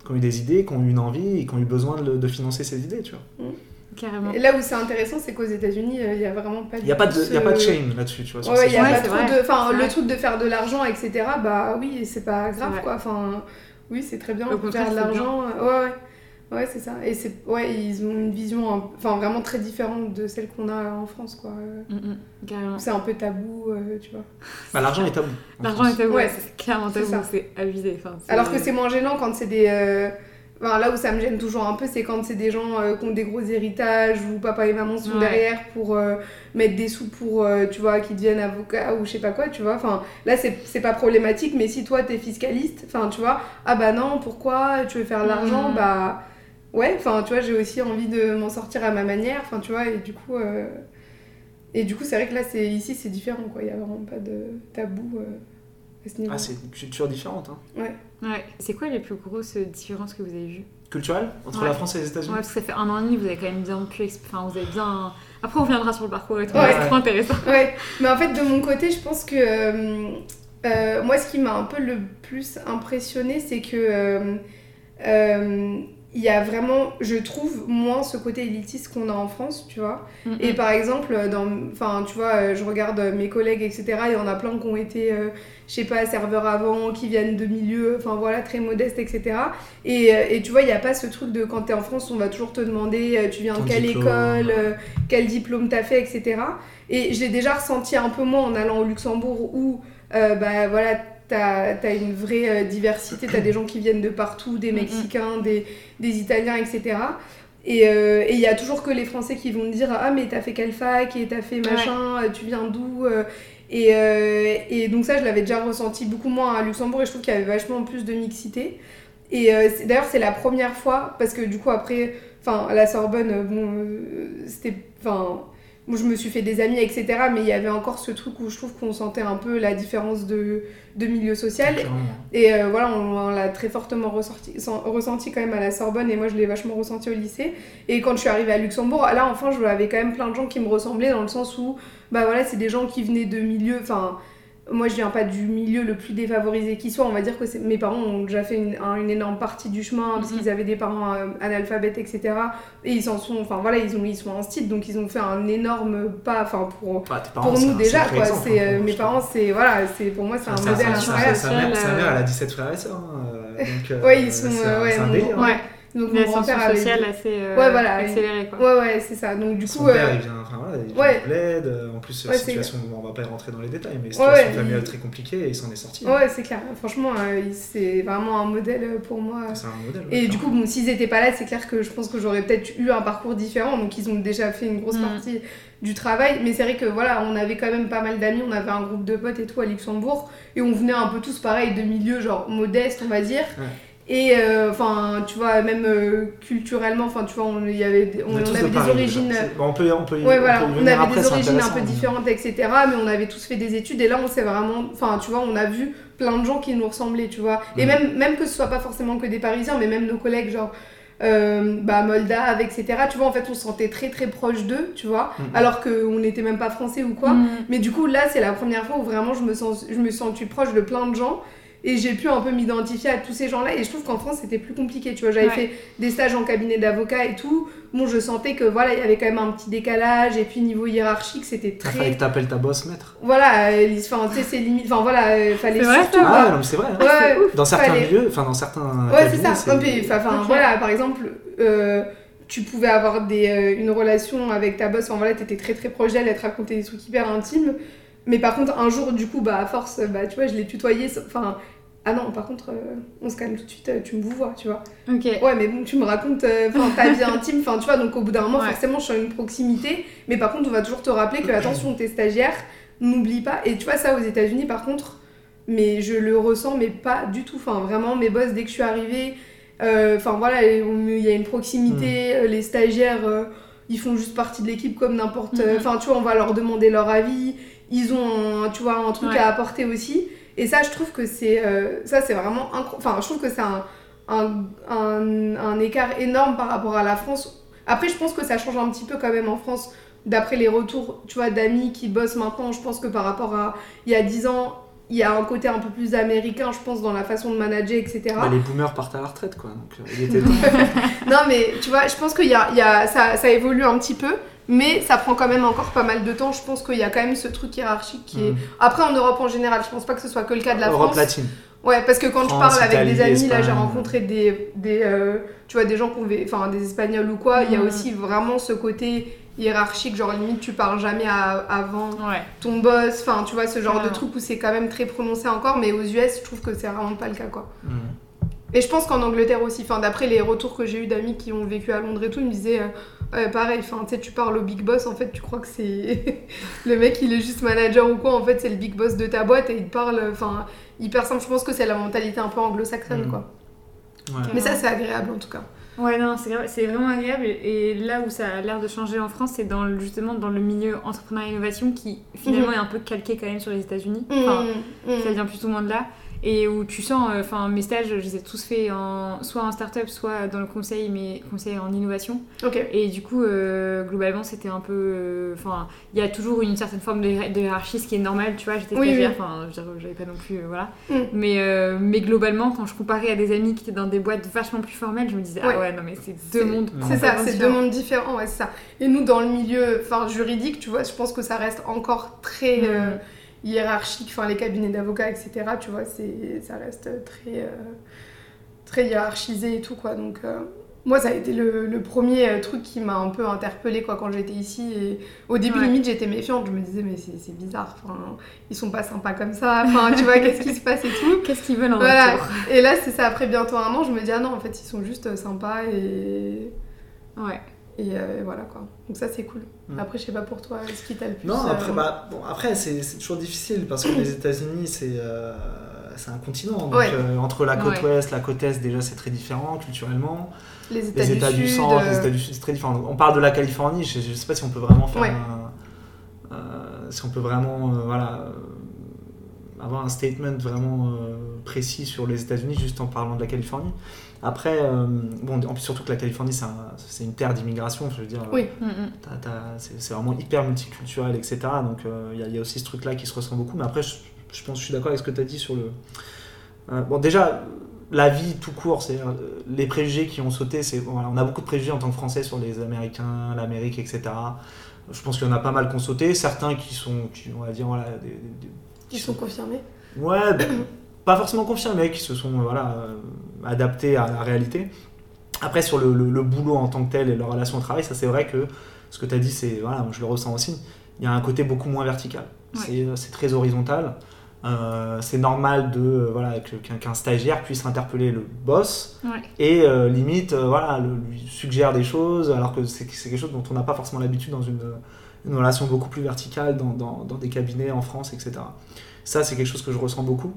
qui ont eu des idées, qui ont eu une envie, et qui ont eu besoin de, de financer ces idées, tu vois. Carrément. Et là où c'est intéressant, c'est qu'aux États-Unis, euh, il n'y a vraiment pas Il n'y a pas de, ce- il y a pas de shame là-dessus, tu vois. sur Ouais, ces il y a Ouais, pas c'est trop vrai. de. Enfin, le vrai. truc de faire de l'argent, etc., bah oui, c'est pas grave, quoi. Enfin, oui, c'est très bien on peut faire de l'argent. Ouais, ouais. Ouais, c'est ça. Et c'est, ouais, ils ont une vision, un- enfin, vraiment très différente de celle qu'on a en France, quoi. Mm, mm. C'est un peu tabou, euh, tu vois. Bah, l'argent est tabou. en L'argent est tabou, Ouais, c'est clairement c'est tabou, ça. c'est abusé. Enfin, Alors que c'est moins gênant quand c'est des, euh, Enfin, là où ça me gêne toujours un peu, c'est quand c'est des gens euh, qui ont des gros héritages ou papa et maman sont Ouais. derrière pour euh, mettre des sous pour, euh, tu vois, qu'ils deviennent avocats ou je sais pas quoi, tu vois. Enfin, là, c'est c'est pas problématique, mais si toi, t'es fiscaliste, enfin, tu vois, ah bah non, pourquoi tu veux faire de l'argent? Mhm. Bah ouais, enfin, tu vois, j'ai aussi envie de m'en sortir à ma manière, enfin, tu vois, et du coup. euh, Et du coup, c'est vrai que là, c'est ici, c'est différent, quoi. Il y a vraiment pas de tabou euh, à ce niveau. Ah, c'est une culture différente. Hein. Ouais. C'est quoi les plus grosses différences que vous avez vues? Culturelle entre Ouais. la France et les Ouais, États-Unis parce que ça fait un an et demi, vous avez quand même bien pu. Enfin, vous avez bien. Après, on reviendra sur le parcours et tout, Ouais. c'est trop intéressant. Ouais, mais en fait, de mon côté, je pense que euh, euh, moi, ce qui m'a un peu le plus impressionné, c'est que euh, euh, il y a vraiment, je trouve, moins ce côté élitiste qu'on a en France, tu vois. Et par exemple, dans, enfin, tu vois, euh, je regarde mes collègues, etc. Il y en a plein qui ont été, euh, je sais pas, serveurs avant, qui viennent de milieux, enfin voilà, très modestes, etc. Et, euh, et tu vois, il n'y a pas ce truc de quand t'es en France, on va toujours te demander, euh, tu viens Ton de quelle diplôme. école, euh, quel diplôme t'as fait, etc. Et je l'ai déjà ressenti un peu moins en allant au Luxembourg où, euh, bah voilà, t'as as une vraie euh, diversité, t'as des gens qui viennent de partout, des. Mexicains, des, des Italiens, etc. Et euh, et il y a toujours que les Français qui vont me dire Ah, mais t'as fait quelle fac et t'as fait machin, euh, tu viens d'où euh, et, euh, et donc, ça, je l'avais déjà ressenti beaucoup moins à Luxembourg et je trouve qu'il y avait vachement plus de mixité. Et euh, d'ailleurs, c'est la première fois parce que du coup, après, enfin, à la Sorbonne, euh, bon, euh, c'était. Enfin. Moi, je me suis fait des amis, etc. Mais il y avait encore ce truc où je trouve qu'on sentait un peu la différence de, de milieu social. Et euh, voilà, on, on l'a très fortement ressorti, ressenti quand même à la Sorbonne, et moi je l'ai vachement ressenti au lycée. Et quand je suis arrivée à Luxembourg, là enfin, je avais quand même plein de gens qui me ressemblaient dans le sens où, bah voilà, c'est des gens qui venaient de milieux, enfin, moi je viens pas du milieu le plus défavorisé qui soit, on va dire que mes parents ont déjà fait une, un- une énorme partie du chemin, parce Mhm. qu'ils avaient des parents euh, analphabètes, etc. Et ils s'en sont, enfin voilà, ils, ont, ils sont en style, donc ils ont fait un énorme pas, enfin pour Bah, parents, pour nous déjà sacré quoi exemple, c'est hein, euh, mes parents c'est voilà c'est pour moi c'est un modèle sa- incroyable sa, mère, euh, elle a 17 frères et sœurs. hein, euh, donc, euh, Ouais, ils sont, c'est euh, un- ouais, un hein. Ouais, donc mon grand-père avait sociale assez euh, Ouais, voilà. accélérée, quoi. ouais ouais c'est ça donc du Son coup père, euh, il vient, enfin, voilà, il vient ouais. de bled, euh, en plus, Ouais, situation, on va pas rentrer dans les détails, mais situation ouais, familiale il- très compliquée et il s'en est sorti. ouais c'est clair franchement euh, c'est vraiment un modèle pour moi C'est un modèle. et ouais, du coup bon s'ils étaient pas là c'est clair que je pense que j'aurais peut-être eu un parcours différent donc ils ont déjà fait une grosse Mm. partie du travail mais c'est vrai que voilà on avait quand même pas mal d'amis on avait un groupe de potes et tout à Luxembourg et on venait un peu tous pareil de milieux genre modestes on va dire Ouais. Et euh, enfin tu vois même euh, culturellement enfin tu vois on y avait des- on, avait des origines on peut, on peut y- Ouais, on voilà, peut y on avait après, des origines un peu différentes, etc. Mais on avait tous fait des études et là, on s'est vraiment. Enfin, tu vois, on a vu plein de gens qui nous ressemblaient, tu vois. Et Mhm. même, même que ce soit pas forcément que des Parisiens, mais même nos collègues, genre. Euh, bah, Moldave, etc. Tu vois, en fait, on se sentait très très proche d'eux, tu vois, Mhm. alors qu'on n'était même pas français ou quoi. Mm. Mais du coup, là, c'est la première fois où vraiment je me sens, je me suis sentie proche de plein de gens et j'ai pu un peu m'identifier à tous ces gens-là. Et je trouve qu'en France, c'était plus compliqué. Tu vois, j'avais Ouais. fait des stages en cabinet d'avocat et tout. Bon, je sentais que voilà, il y avait quand même un petit décalage. Et puis, niveau hiérarchique, c'était Il fallait très. que t'appelles ta boss maître. Voilà, euh, enfin, tu sais, c'est limite. Enfin, voilà, euh, fallait C'est vrai, surtout. ça quoi. Ah, non, mais c'est vrai. hein. Ouais, c'est ouais. Dans certains Fallait- milieux, enfin dans certains Ouais, c'est ça. Enfin, voilà, par exemple, euh, tu pouvais avoir des, euh, une relation avec ta boss, enfin voilà, t'étais très très proche d'elle, elle te racontait des trucs hyper intimes. Mais par contre, un jour, du coup, bah, à force, bah, tu vois, je l'ai tutoyé. Enfin, ah non, par contre, euh, on se calme tout de suite, euh, tu me vois, tu vois. Ok. Ouais, mais bon, tu me racontes euh, enfin, ta vie intime, enfin, tu vois, donc au bout d'un moment, Ouais. forcément, je suis à une proximité. Mais par contre, on va toujours te rappeler que, attention, t'es stagiaire, n'oublie pas. Et tu vois, ça, aux États-Unis, par contre, mais je le ressens, mais pas du tout. Enfin, vraiment, mes boss, dès que je suis arrivée, euh, enfin voilà, il y a une proximité, Mm. les stagiaires, euh, ils font juste partie de l'équipe comme n'importe. Mhm. Enfin, tu vois, on va leur demander leur avis, ils ont, un, tu vois, un truc Ouais. à apporter aussi. Et ça, je trouve que c'est euh, ça, c'est vraiment. Enfin, je trouve que c'est un, un, un, un écart énorme par rapport à la France. Après, je pense que ça change un petit peu quand même en France. D'après les retours, tu vois, d'amis qui bossent maintenant, je pense que par rapport à il y a 10 ans, il y a un côté un peu plus américain, je pense, dans la façon de manager, etc. Bah, les boomers partent à la retraite, quoi. Donc, euh, il était temps. Non, mais tu vois, je pense qu'il y a, y a ça, ça évolue un petit peu, mais ça prend quand même encore pas mal de temps. Je pense qu'il y a quand même ce truc hiérarchique qui est. Mm. Après, en Europe en général, je pense pas que ce soit que le cas de la Europe France. latine. Ouais, parce que quand je parle avec des amis, là, j'ai rencontré des, des euh, tu vois, des gens qui ont, vé- enfin, des Espagnols ou quoi. Il y a Mm. aussi vraiment ce côté hiérarchique, genre limite tu parles jamais à- avant Ouais. ton boss, enfin, tu vois, ce genre de Carrément. truc où c'est quand même très prononcé encore. Mais aux US, je trouve que c'est vraiment pas le cas, quoi. Mm. Et je pense qu'en Angleterre aussi, enfin, d'après les retours que j'ai eu d'amis qui ont vécu à Londres et tout, ils me disaient euh, ouais, pareil, enfin, tu parles au big boss, en fait, tu crois que c'est le mec, il est juste manager ou quoi, en fait, c'est le big boss de ta boîte et il te parle, enfin, hyper simple. Je pense que c'est la mentalité un peu anglo-saxonne, Mhm. quoi. Ouais. Mais ça, c'est agréable en tout cas. Ouais, non, c'est vraiment agréable. Et là où ça a l'air de changer en France, c'est dans, le- justement dans le milieu entrepreneuriat et innovation qui finalement Mhm. est un peu calqué quand même sur les États-Unis. Enfin, Mhm, mhm. ça vient plus ou moins de là. Et où tu sens, euh, enfin, mes stages, je les ai tous faits en, soit en start-up, soit dans le conseil, mais conseil en innovation. Ok. Et du coup, euh, globalement, c'était un peu. euh, Enfin, il y a toujours une certaine forme de, hiér- de hiérarchie, ce qui est normal, tu vois. J'étais Oui, stagiaire, oui. enfin, dire, j'avais pas non plus. voilà. Mm. Mais, mais globalement, quand je comparais à des amis qui étaient dans des boîtes vachement plus formelles, je me disais, Ouais. ah ouais, non, mais c'est deux mondes. C'est ça, c'est deux mondes différents, ouais, c'est ça. Et nous, dans le milieu enfin, juridique, tu vois, je pense que ça reste encore très Mm. Hiérarchique. Enfin, les cabinets d'avocats, etc., tu vois, ça reste très, euh, très hiérarchisé et tout, quoi. Donc, euh, moi, ça a été le, le premier euh, truc qui m'a un peu interpellée, quoi, quand j'étais ici. Et au début, Ouais. limite, j'étais méfiante. Je me disais, mais c'est, bizarre. Enfin, ils sont pas sympas comme ça. Enfin, tu vois, qu'est-ce qui se passe et tout. Qu'est-ce qu'ils veulent en Voilà. retour? Et là, c'est ça, après bientôt un an, je me dis, ah non, en fait, ils sont juste sympas et. Ouais. Et euh, voilà quoi. Donc ça c'est cool. Mm. Après je sais pas pour toi, ce qui t'a le plus. Non, euh, après, bah, bon, après c'est toujours difficile parce que les États-Unis, c'est euh, c'est un continent. Donc, Ouais. euh, entre la côte Ouais. ouest, la côte est, déjà, c'est très différent culturellement. les États, Les États du, du, Sud. centre, les États du Sud, c'est très différent. On parle de la Californie, je, je sais pas si on peut vraiment faire Ouais. un- si on peut vraiment voilà, avoir un statement vraiment précis sur les États-Unis juste en parlant de la Californie. Après, euh, bon, en plus, surtout que la Californie, c'est un- c'est une terre d'immigration, je veux dire. Oui. Mm, mm. T'as- c'est vraiment hyper multiculturel, etc. Donc euh, il y, a- il y a aussi ce truc-là qui se ressent beaucoup. Mais après, je, je pense, je suis d'accord avec ce que tu as dit sur le. Euh, bon, déjà, la vie tout court, c'est euh, les préjugés qui ont sauté. C'est on a beaucoup de préjugés en tant que Français sur les Américains, l'Amérique, etc. Je pense qu'il y en a pas mal qui ont sauté. Certains qui sont, qui, on va dire, voilà, des- des- des- Qui sont confirmés. Ouais, bah, pas forcément confirmés, qui se sont euh, voilà, euh, adaptés à la réalité. Après, sur le, le- le boulot en tant que tel et leur relation au travail, ça c'est vrai que ce que tu as dit, c'est voilà, je le ressens aussi. Il y a un côté beaucoup moins vertical. Ouais. C'est- euh, C'est très horizontal. Euh, c'est normal de euh, voilà qu'un stagiaire puisse interpeller le boss Ouais. et euh, limite voilà le- lui suggère des choses alors que c'est quelque chose dont on n'a pas forcément l'habitude dans une, une relation beaucoup plus verticale dans, dans- dans des cabinets en France etc ça c'est quelque chose que je ressens beaucoup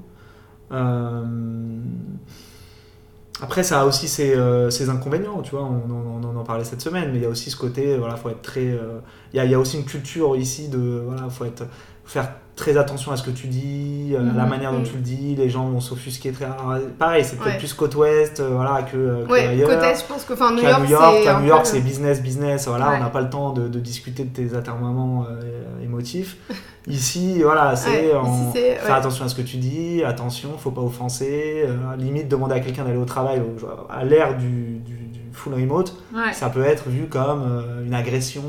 après ça a aussi ses, euh, inconvénients tu vois on, en- parlait cette semaine mais il y a aussi ce côté voilà faut être très euh, il y, a, y a aussi une culture ici de voilà faut être faire très attention à ce que tu dis, euh, la Mhm, manière dont mhm. tu le dis, les gens vont s'offusquer très. Pareil, c'est peut-être Ouais. plus côte ouest, euh, voilà, que, euh, que Ouais, ailleurs. côte Est, je pense que. Enfin, New York, New York, New York, c'est business, business. Voilà, Ouais. on n'a pas le temps de, de discuter de tes atermoiements euh, émotifs. Ici, voilà, c'est en- faire attention à ce que tu dis, attention, faut pas offenser. euh, limite, demander à quelqu'un d'aller au travail à l'ère du, du, du full remote, ça peut être vu comme une agression.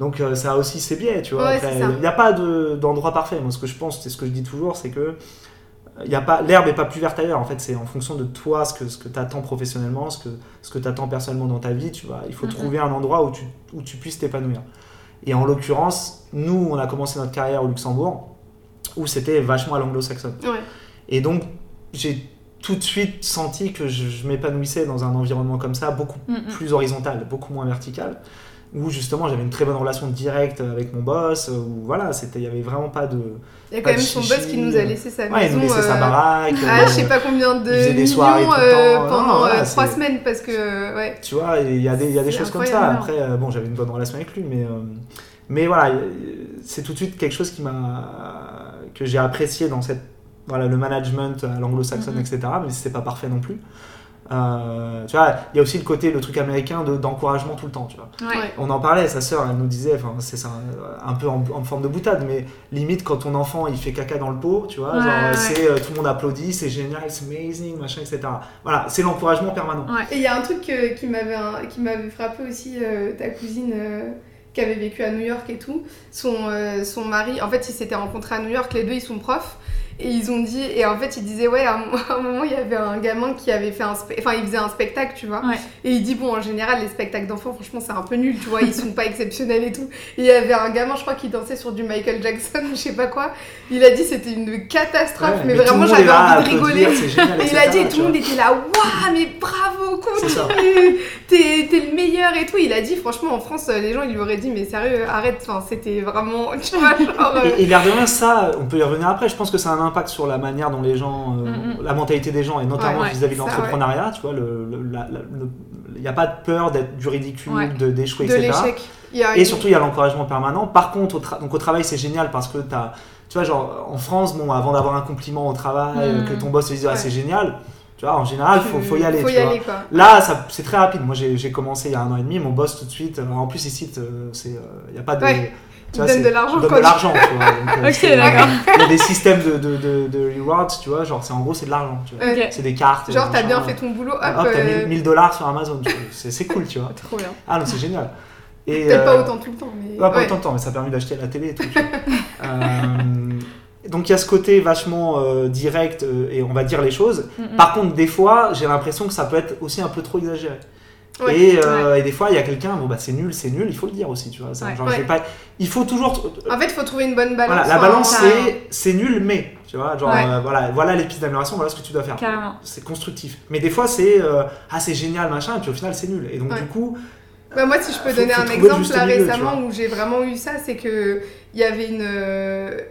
Donc euh, ça a aussi ses biais, tu vois. Ouais. Il n'y a pas de- d'endroit parfait. Moi, ce que je pense, c'est ce que je dis toujours, c'est que euh, il y a pas l'herbe est pas plus verte ailleurs. En fait, c'est en fonction de toi, ce que ce que t'attends professionnellement, ce que ce que t'attends personnellement dans ta vie. Tu vois, il faut trouver un endroit où tu où tu puisses t'épanouir. Et en l'occurrence, nous, on a commencé notre carrière au Luxembourg, où c'était vachement à l'anglo-saxonne. Ouais. Et donc, j'ai tout de suite senti que je, je m'épanouissais dans un environnement comme ça, beaucoup Mm, plus horizontal, beaucoup moins vertical, où justement j'avais une très bonne relation directe avec mon boss, où voilà, c'était, il y avait vraiment pas de. Il y a quand même son boss qui nous a laissé sa Ouais, il maison. nous laissait sa euh, baraque. Ah, euh, je sais pas combien de il faisait des millions soirées euh, pendant voilà, euh, trois semaines parce que ouais. Tu vois, il y a des, il y a des choses comme ça. Après, euh, bon, j'avais une bonne relation avec lui, mais, euh, mais voilà, euh, c'est tout de suite quelque chose qui m'a, que j'ai apprécié dans cette, voilà, le management à l'anglo-saxonne, etc. Mais c'est pas parfait non plus. Euh, tu vois, il y a aussi le côté, le truc américain de- d'encouragement tout le temps, tu vois. Ouais. On en parlait, sa sœur, elle nous disait, enfin, c'est ça, un peu en, en forme de boutade, mais limite quand ton enfant il fait caca dans le pot, tu vois, Ouais, genre ouais. c'est euh, tout le monde applaudit, c'est génial, c'est amazing, machin, etc. Voilà, c'est l'encouragement permanent. Et il y a un truc euh, qui m'avait un- qui m'avait frappé aussi, euh, ta cousine euh, qui avait vécu à New York et tout. Son, euh, son mari, en fait, ils s'étaient rencontrés à New York, les deux ils sont profs. Et ils ont dit, et en fait, ils disaient, ouais, à un, moment, il y avait un gamin qui avait fait un. Enfin, il faisait un spectacle, tu vois. Et il dit, bon, en général, les spectacles d'enfants, franchement, c'est un peu nul, tu vois, ils sont pas exceptionnels et tout. Et il y avait un gamin, je crois, qui dansait sur du Michael Jackson, je sais pas quoi. Il a dit, c'était une catastrophe, mais, vraiment, j'avais envie de rigoler. et il a dit, et tout le monde était là, waouh, mais bravo, continue, t'es le meilleur et tout. Il a dit, franchement, en France, les gens, ils lui auraient dit, mais sérieux, arrête, enfin, c'était vraiment. Tu vois, genre, et, et l'air de rien, ça, on peut y revenir après, je pense que c'est un impact sur la manière dont les gens, euh, mm, mm. la mentalité des gens, et notamment vis-à-vis de l'entrepreneuriat, tu vois, il n'y a pas de peur d'être du ridicule, de d'échouer, etc. et surtout, il y a l'encouragement permanent. Par contre, au, donc, au travail, c'est génial parce que tu as, tu vois, genre, en France, bon, avant d'avoir un compliment au travail, mm. que ton boss te dise, ah, c'est génial, tu vois, en général, il faut, faut, y aller. tu vois. Là, c'est très rapide. Moi, j'ai commencé il y a un an et demi. Mon boss, tout de suite, en plus, ici, il n'y a pas de. Tu donne de l'argent. de l'argent, tu vois. Euh, d'accord. Il y a des systèmes de, de, de, rewards, tu vois. Genre, c'est en gros, c'est de l'argent. C'est des cartes. Genre, t'as bien fait ton boulot. Hop, hop t'as 1000 euh, dollars sur Amazon. C'est cool, tu vois. Trop bien. Ah non, c'est génial. Peut-être pas euh, autant tout le temps. Mais... Pas, autant de temps, mais ça a permis d'acheter la télé et tout. donc il y a ce côté vachement direct et on va dire les choses. Par contre, des fois, j'ai l'impression que ça peut être aussi un peu trop exagéré. Euh, et, des fois, il y a quelqu'un, bon bah c'est nul, c'est nul, il faut le dire aussi, tu vois. Genre, pas... Il faut toujours. En fait, il faut trouver une bonne balance. Voilà, la balance, c'est c'est nul, mais. Tu vois, genre, euh, voilà, voilà les pistes d'amélioration, voilà ce que tu dois faire. C'est constructif. Mais des fois, c'est euh, ah, c'est génial, machin, et puis au final, c'est nul. Et donc, du coup, bah, moi, si je peux donner un exemple là récemment où j'ai vraiment eu ça, c'est que il y avait une,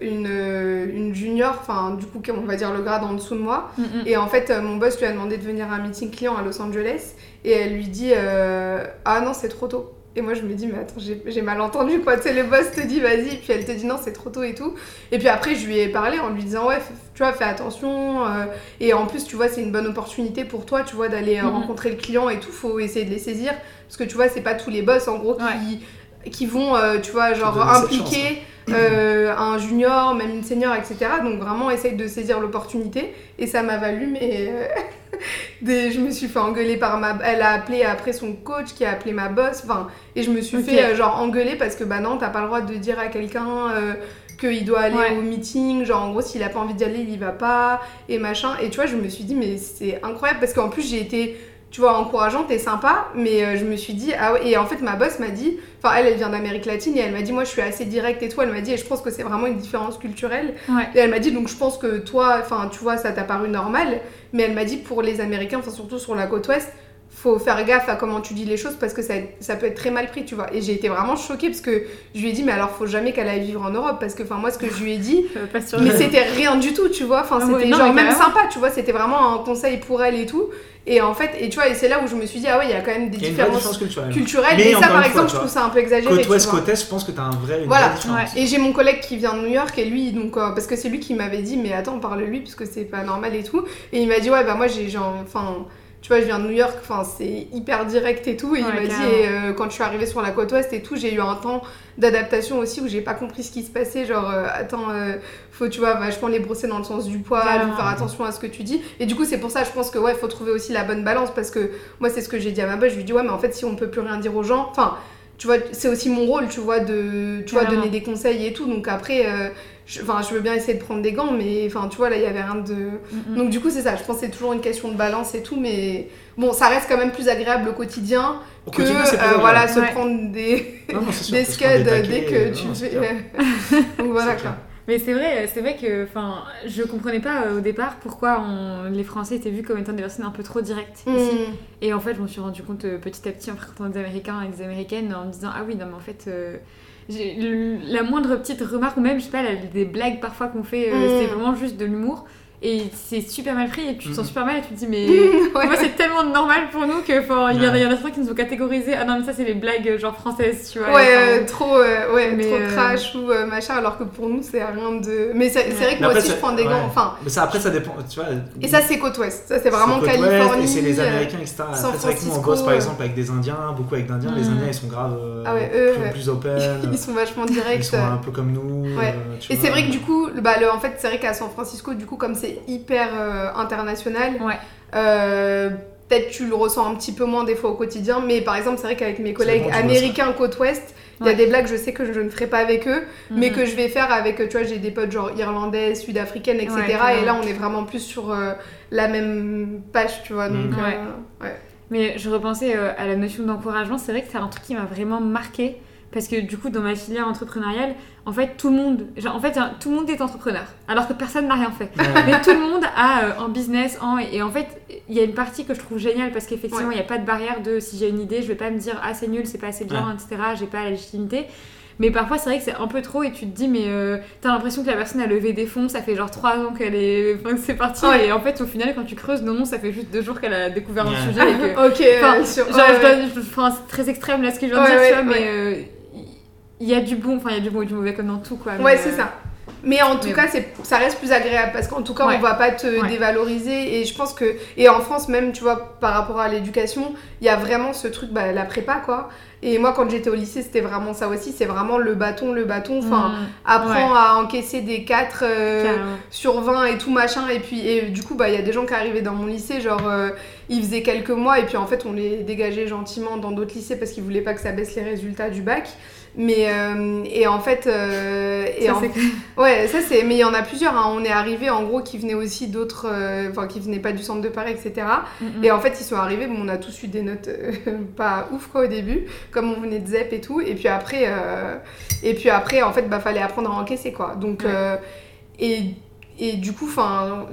une, une junior, enfin du coup on va dire le grade en dessous de moi, mm, mm. et en fait mon boss lui a demandé de venir à un meeting client à Los Angeles et elle lui dit euh, ah non c'est trop tôt. Et moi, je me dis, mais attends, j'ai mal entendu quoi. Tu sais, le boss te dit, vas-y, puis elle te dit, non, c'est trop tôt et tout. Et puis après, je lui ai parlé en lui disant, ouais, tu vois, fais attention. Euh, et en plus, tu vois, c'est une bonne opportunité pour toi, tu vois, d'aller euh, mhm. rencontrer le client et tout. Faut essayer de les saisir. Parce que tu vois, c'est pas tous les boss, en gros, qui, qui vont, euh, tu vois, genre impliquer. un junior, même une senior, etc. Donc vraiment, essaye de saisir l'opportunité. Et ça m'a valu, mais je me suis fait engueuler par ma. Elle a appelé après son coach qui a appelé ma boss. Enfin, et je me suis fait euh, genre engueuler parce que bah non, t'as pas le droit de dire à quelqu'un. Euh, qu'il doit aller au meeting, genre en gros s'il a pas envie d'y aller, il y va pas, et machin. Et tu vois, je me suis dit, mais c'est incroyable parce qu'en plus j'ai été tu vois, encourageante et sympa, mais euh, je me suis dit, ah ouais, et en fait, ma boss m'a dit, enfin, elle, elle vient d'Amérique latine et elle m'a dit, moi, je suis assez directe et tout, elle m'a dit, et je pense que c'est vraiment une différence culturelle. Et elle m'a dit, donc je pense que toi, enfin, tu vois, ça t'a paru normal, mais elle m'a dit, pour les Américains, enfin, surtout sur la côte ouest, faut faire gaffe à comment tu dis les choses parce que ça, ça peut être très mal pris, tu vois. Et j'ai été vraiment choquée parce que je lui ai dit, mais alors faut jamais qu'elle aille vivre en Europe parce que, enfin, moi, ce que je lui ai dit, mais c'était rien du tout, tu vois. Enfin, c'était genre même sympa, tu vois. C'était vraiment un conseil pour elle et tout. Et en fait, et tu vois, et c'est là où je me suis dit, ah ouais, il y a quand même des différences culturelles. Mais, ça, par exemple, je trouve ça un peu exagéré. Côte ouest, côte est, je pense que t'as un vrai. Une voilà. Et j'ai mon collègue qui vient de New York, et lui, donc, euh, parce que c'est lui qui m'avait dit, mais attends, parle lui, parce que c'est pas normal et tout. Et il m'a dit, ouais, bah moi, j'ai genre, enfin tu vois, je viens de New York, enfin, c'est hyper direct et tout. Et il m'a dit, euh, quand je suis arrivée sur la côte ouest et tout, j'ai eu un temps d'adaptation aussi où j'ai pas compris ce qui se passait. Genre, euh, attends, euh, faut, tu vois, vachement les brosser dans le sens du poil, faire attention à ce que tu dis. Et du coup, c'est pour ça, je pense que, ouais, faut trouver aussi la bonne balance parce que moi, c'est ce que j'ai dit à ma boss. Je lui dis, ouais, mais en fait, si on peut plus rien dire aux gens, enfin, tu vois, c'est aussi mon rôle, tu vois, de tu vois, donner des conseils et tout. Donc après, Enfin, je veux bien essayer de prendre des gants, mais enfin, tu vois, là, il y avait rien de. Donc, du coup, c'est ça. Je pense que c'est toujours une question de balance et tout, mais bon, ça reste quand même plus agréable au quotidien que euh, voilà, se prendre des, des scuds dès que tu fais. Donc, voilà quoi. Mais c'est vrai, c'est vrai que enfin, je comprenais pas euh, au départ pourquoi on, les Français étaient vus comme étant des personnes un peu trop directes ici. Mm. Et en fait, je me suis rendu compte euh, petit à petit en fréquentant des Américains et des Américaines en me disant ah oui non mais en fait la moindre petite remarque ou même je sais pas des blagues parfois qu'on fait euh, c'est mm. vraiment juste de l'humour et c'est super mal pris et tu te sens super mal et tu te dis mais moi c'est tellement normal pour nous que il y, en a certains qui nous ont catégorisé ah non mais ça c'est les blagues genre françaises tu vois ouais euh, trop euh, ouais trop euh, crash ou machin alors que pour nous c'est rien de mais c'est vrai que moi aussi je prends des gants enfin. Mais ça après ça dépend tu vois. Et ça c'est côte ouest ça c'est vraiment Californie et c'est les américains etc c'est vrai que nous on bosse par exemple avec des indiens beaucoup avec d'indiens les mm. indiens ils sont grave ah plus, open. Ils sont vachement directs. Ils sont un peu comme nous et c'est vrai que du coup bah en fait c'est vrai qu'à San Francisco du coup comme c'est hyper euh, international. Euh, peut-être tu le ressens un petit peu moins des fois au quotidien, mais par exemple, c'est vrai qu'avec mes collègues américains côte ouest, Il y a des blagues, je sais que je ne ferai pas avec eux, mais Mhm. que je vais faire avec, tu vois, j'ai des potes genre irlandais, sud-africaines, etc. Ouais, et là, on est vraiment plus sur euh, la même page, tu vois. Donc, ouais. Mais je repensais euh, à la notion d'encouragement, c'est vrai que c'est un truc qui m'a vraiment marqué. Parce que du coup, dans ma filière entrepreneuriale, en fait, tout le monde, genre, en fait, hein, tout le monde est entrepreneur, alors que personne n'a rien fait. Ouais. Mais tout le monde a euh, un business, en, et en fait, il y a une partie que je trouve géniale parce qu'effectivement, il Ouais. n'y a pas de barrière de si j'ai une idée, je vais pas me dire ah c'est nul, c'est pas assez bien, Ouais. etc. J'ai pas la légitimité. Mais parfois, c'est vrai que c'est un peu trop et tu te dis, mais euh, t'as l'impression que la personne a levé des fonds, ça fait genre 3 ans qu'elle est. Enfin, que c'est parti. Ouais. Et en fait, au final, quand tu creuses, non, non, ça fait juste deux jours qu'elle a découvert un Ouais. sujet et que. ok, euh, Enfin, sur- Genre, ouais, je ouais. donne- je- enfin, c'est très extrême là ce que je viens de Ouais, dire, tu ouais, vois, ouais. mais euh, il y a du bon, enfin, il y a du bon et du mauvais comme dans tout, quoi. Ouais, c'est euh, ça. Mais en tout mais cas, c'est, ça reste plus agréable parce qu'en tout cas, Ouais. on va pas te Ouais. dévaloriser. Et je pense que, et en France même, tu vois, par rapport à l'éducation, il y a vraiment ce truc, bah, la prépa, quoi. Et moi, quand j'étais au lycée, c'était vraiment ça aussi. C'est vraiment le bâton, le bâton. Enfin, mm, apprends à encaisser des 4 carrément. sur 20 et tout machin. Et puis, et du coup, bah, il y a des gens qui arrivaient dans mon lycée, genre, euh, ils faisaient quelques mois. Et puis, en fait, on les dégageait gentiment dans d'autres lycées parce qu'ils voulaient pas que ça baisse les résultats du bac. Mais, euh, et en fait, euh, et Ça, en- Ouais, ça c'est. Mais il y en a plusieurs. hein. On est arrivé en gros qui venaient aussi d'autres. euh, Enfin, qui venaient pas du centre de Paris, etc. Mm. Et en fait, ils sont arrivés. Bon, on a tous eu des notes pas ouf quoi au début, comme on venait de ZEP et tout. Et puis après, et puis après, en fait, bah fallait apprendre à encaisser quoi. Donc Ouais. et et du coup, enfin.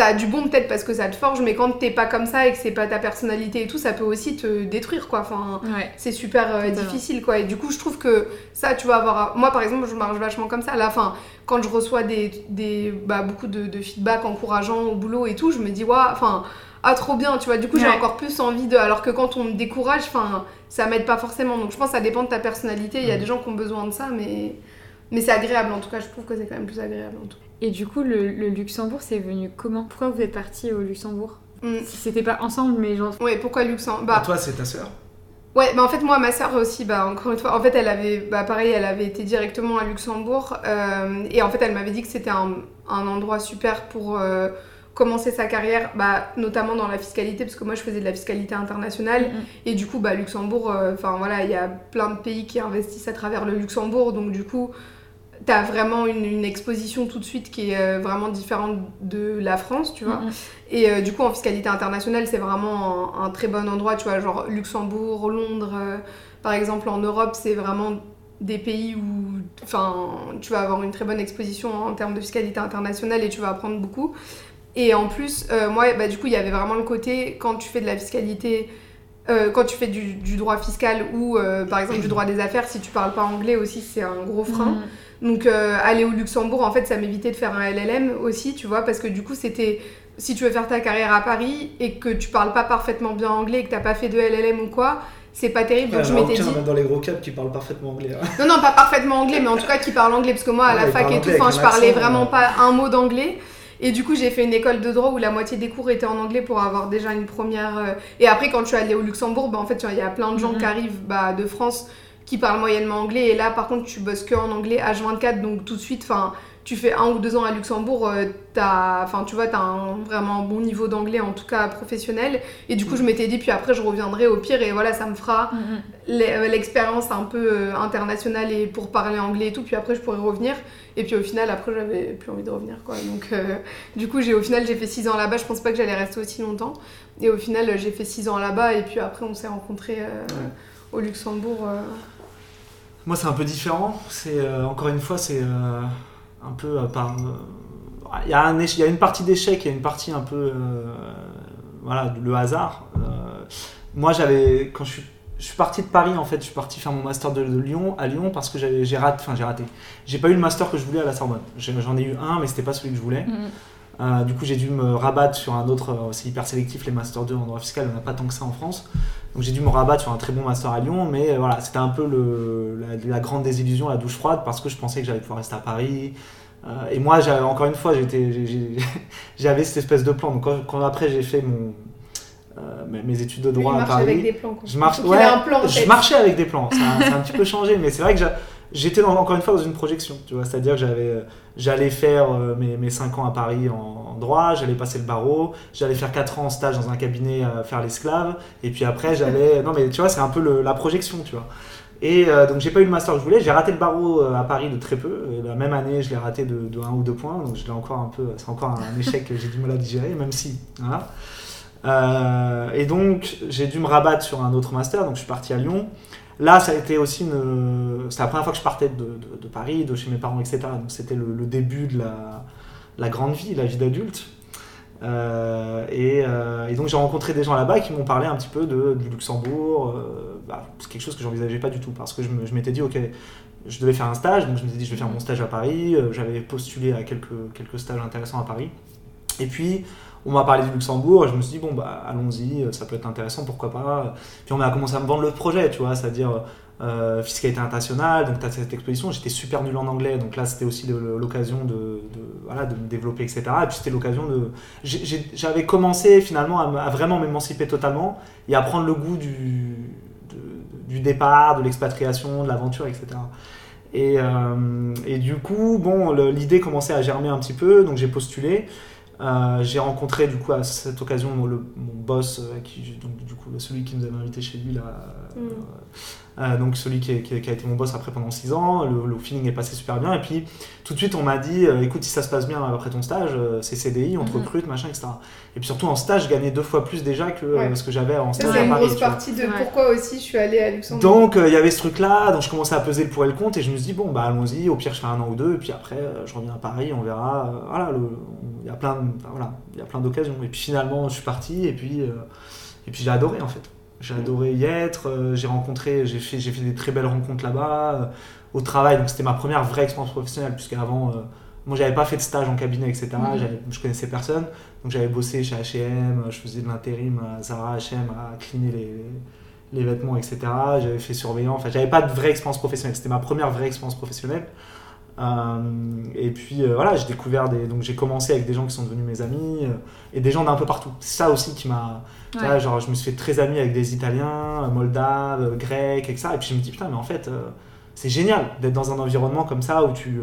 Ça a du bon peut-être parce que ça te forge, mais quand t'es pas comme ça et que c'est pas ta personnalité et tout, ça peut aussi te détruire quoi. Enfin, Ouais. c'est super euh, difficile quoi. Et du coup je trouve que ça tu vas avoir moi par exemple je marche vachement comme ça. À la fin quand je reçois des, des bah, beaucoup de, de feedback encourageants au boulot et tout je me dis ouais enfin ah trop bien tu vois. Du coup j'ai encore plus envie de alors que quand on me décourage enfin ça m'aide pas forcément. Donc je pense que ça dépend de ta personnalité. Il y a des gens qui ont besoin de ça mais mais c'est agréable en tout cas je trouve que c'est quand même plus agréable en tout cas Et du coup, le, le Luxembourg, c'est venu comment? Pourquoi vous êtes parti au Luxembourg? Mm. Si c'était pas ensemble, mais genre. ouais pourquoi Luxembourg? Bah, toi, c'est ta sœur? Ouais, bah en fait, moi, ma sœur aussi, bah encore une fois, en fait, elle avait, bah pareil, elle avait été directement à Luxembourg. euh, et en fait, elle m'avait dit que c'était un, un endroit super pour euh, commencer sa carrière, bah, notamment dans la fiscalité, parce que moi, je faisais de la fiscalité internationale. Mm, mm. Et du coup, bah, Luxembourg, euh, enfin voilà, il y a plein de pays qui investissent à travers le Luxembourg. Donc, du coup, t'as vraiment une, une exposition tout de suite qui est euh, vraiment différente de la France, tu vois. Et euh, du coup, en fiscalité internationale, c'est vraiment un, un très bon endroit, tu vois, genre Luxembourg, Londres, euh, par exemple, en Europe, c'est vraiment des pays où tu vas avoir une très bonne exposition en termes de fiscalité internationale et tu vas apprendre beaucoup. Et en plus, euh, moi, bah, du coup, il y avait vraiment le côté, quand tu fais de la fiscalité, euh, quand tu fais du, du droit fiscal ou, euh, par exemple, du droit des affaires, si tu parles pas anglais aussi, c'est un gros frein. Mm. Donc euh, aller au Luxembourg, en fait, ça m'évitait de faire un LLM aussi, tu vois, parce que du coup, c'était si tu veux faire ta carrière à Paris et que tu parles pas parfaitement bien anglais et que t'as pas fait de LLM ou quoi, c'est pas terrible. Donc Ouais, je il y en a m'étais dit, même dans les gros caps qui parlent parfaitement anglais. hein. non, non, pas parfaitement anglais, mais en tout cas qui parle anglais, parce que moi à Ouais, la fac et tout, je parlais vraiment ouais. pas un mot d'anglais. Et du coup, j'ai fait une école de droit où la moitié des cours étaient en anglais pour avoir déjà une première. euh, Et après, quand je suis allée au Luxembourg, bah, en fait, il y a plein de gens Mhm. qui arrivent bah, de France qui parlent moyennement anglais. Et là, par contre, tu bosses que en anglais H24, donc tout de suite, enfin, tu fais un ou deux ans à Luxembourg, euh, t'as, enfin, tu vois, t'as un vraiment bon niveau d'anglais, en tout cas professionnel. Et du coup, je m'étais dit, puis après, je reviendrai au pire, et voilà, ça me fera Mm, mm. euh, l'expérience un peu euh, internationale et pour parler anglais et tout, puis après je pourrais revenir. Et puis au final, après j'avais plus envie de revenir quoi. Donc euh, du coup, j'ai au final j'ai fait 6 ans là-bas, je pense pas que j'allais rester aussi longtemps. Et au final, j'ai fait 6 ans là-bas et puis après on s'est rencontrés euh, au Luxembourg. euh. Moi, c'est un peu différent. C'est euh, encore une fois, c'est euh, un peu euh, par. euh, Il y, a y a une partie d'échec, il y a une partie un peu. euh, voilà, le hasard. Moi, j'avais. Quand je suis, je suis parti de Paris, en fait, je suis parti faire mon master de, Lyon, à Lyon, parce que j'ai raté. Enfin, j'ai raté. J'ai pas eu le master que je voulais à la Sorbonne. J'en ai eu un, mais c'était pas celui que je voulais. Mm, mm. Euh, du coup, j'ai dû me rabattre sur un autre. euh, c'est hyper sélectif, les Master 2 en droit fiscal, il n'y en a pas tant que ça en France. Donc, j'ai dû me rabattre sur un très bon Master à Lyon, mais euh, voilà, c'était un peu le, la, la grande désillusion, la douche froide, parce que je pensais que j'allais pouvoir rester à Paris. Et moi, encore une fois, j'avais cette espèce de plan. Donc, quand, quand après j'ai fait mon, mes- études de Lui, droit à Paris, avec des plans. quoi. je marche, ouais, un plan je marchais avec des plans. Ça, a- ça a un petit peu changé, mais c'est vrai que j'étais encore une fois dans une projection. Tu vois, c'est-à-dire que j'avais, j'allais faire euh, mes, mes 5 ans à Paris en, en droit, j'allais passer le barreau, j'allais faire 4 ans en stage dans un cabinet à faire l'esclave, et puis après j'allais. Non, mais tu vois, c'est un peu le- la projection, tu vois. Et euh, donc j'ai pas eu le master que je voulais, j'ai raté le barreau euh, à Paris de très peu. Et la même année, je l'ai raté de, de 1 ou 2 points, donc je l'ai encore un peu, c'est encore un échec que j'ai du mal à digérer, même si. Voilà. Euh, et donc j'ai dû me rabattre sur un autre master, donc je suis parti à Lyon. Là, ça a été aussi une. C'était la première fois que je partais de, Paris, de chez mes parents, etc. Donc c'était le, début de la, grande vie, la vie d'adulte. Euh, et, euh, et donc j'ai rencontré des gens là-bas qui m'ont parlé un petit peu de, Luxembourg. euh, bah, c'est quelque chose que j'envisageais pas du tout parce que je me- m'étais dit, ok, je devais faire un stage, donc je m'étais dit, je vais faire mon stage à Paris. J'avais postulé à quelques, quelques stages intéressants à Paris. Et puis, on m'a parlé du Luxembourg, et je me suis dit, bon, bah, allons-y, ça peut être intéressant, pourquoi pas. Puis on a commencé à me vendre le projet, tu vois, c'est-à-dire euh, fiscalité internationale, donc tu as cette exposition, j'étais super nul en anglais, donc là c'était aussi l'occasion de, voilà, de me développer, etc. Et puis c'était l'occasion de... J'avais commencé finalement à, me- à vraiment m'émanciper totalement et à prendre le goût du, départ, de l'expatriation, de l'aventure, etc. Et, euh, et du coup, bon, l'idée commençait à germer un petit peu, donc j'ai postulé. Euh, j'ai rencontré du coup à cette occasion mon, boss, euh, donc, du coup celui qui nous avait invité chez lui là, Mm. Euh, donc celui qui, est- qui- qui a été mon boss après pendant 6 ans, le, le feeling est passé super bien et puis tout de suite on m'a dit euh, écoute si ça se passe bien après ton stage euh, c'est CDI, on te Mhm. recrute machin etc. Et puis surtout en stage je gagnais deux fois plus déjà que euh, Ouais. ce que j'avais en stage c'est à une Paris. grosse partie de Ouais. pourquoi aussi je suis allée à Luxembourg. Donc euh, il y avait ce truc là, donc je commençais à peser le pour et le contre et je me suis dit bon bah allons-y, au pire je fais un an ou deux et puis après euh, je reviens à Paris, on verra. euh, voilà, il y a plein, de- enfin, voilà, il y a plein d'occasions. Et puis finalement je suis parti et puis euh, et puis j'ai adoré en fait. J'ai adoré y être. euh, j'ai rencontré, j'ai fait, j'ai fait des très belles rencontres là-bas euh, au travail. Donc c'était ma première vraie expérience professionnelle puisque avant moi j'avais pas fait de stage en cabinet etc. J'avais- Je connaissais personne. Donc j'avais bossé chez H&M, je faisais de l'intérim à Zara, H&M, à cleaner les, les vêtements, etc. J'avais fait surveillant. Enfin, j'avais pas de vraie expérience professionnelle. C'était ma première vraie expérience professionnelle. Euh, et puis euh, voilà, j'ai découvert des. Donc j'ai commencé avec des gens qui sont devenus mes amis euh, et des gens d'un peu partout. C'est ça aussi qui m'a. Ouais. genre, je me suis fait très ami avec des Italiens, Moldaves, Grecs, etc. Et puis je me dis putain, mais en fait, c'est génial d'être dans un environnement comme ça où tu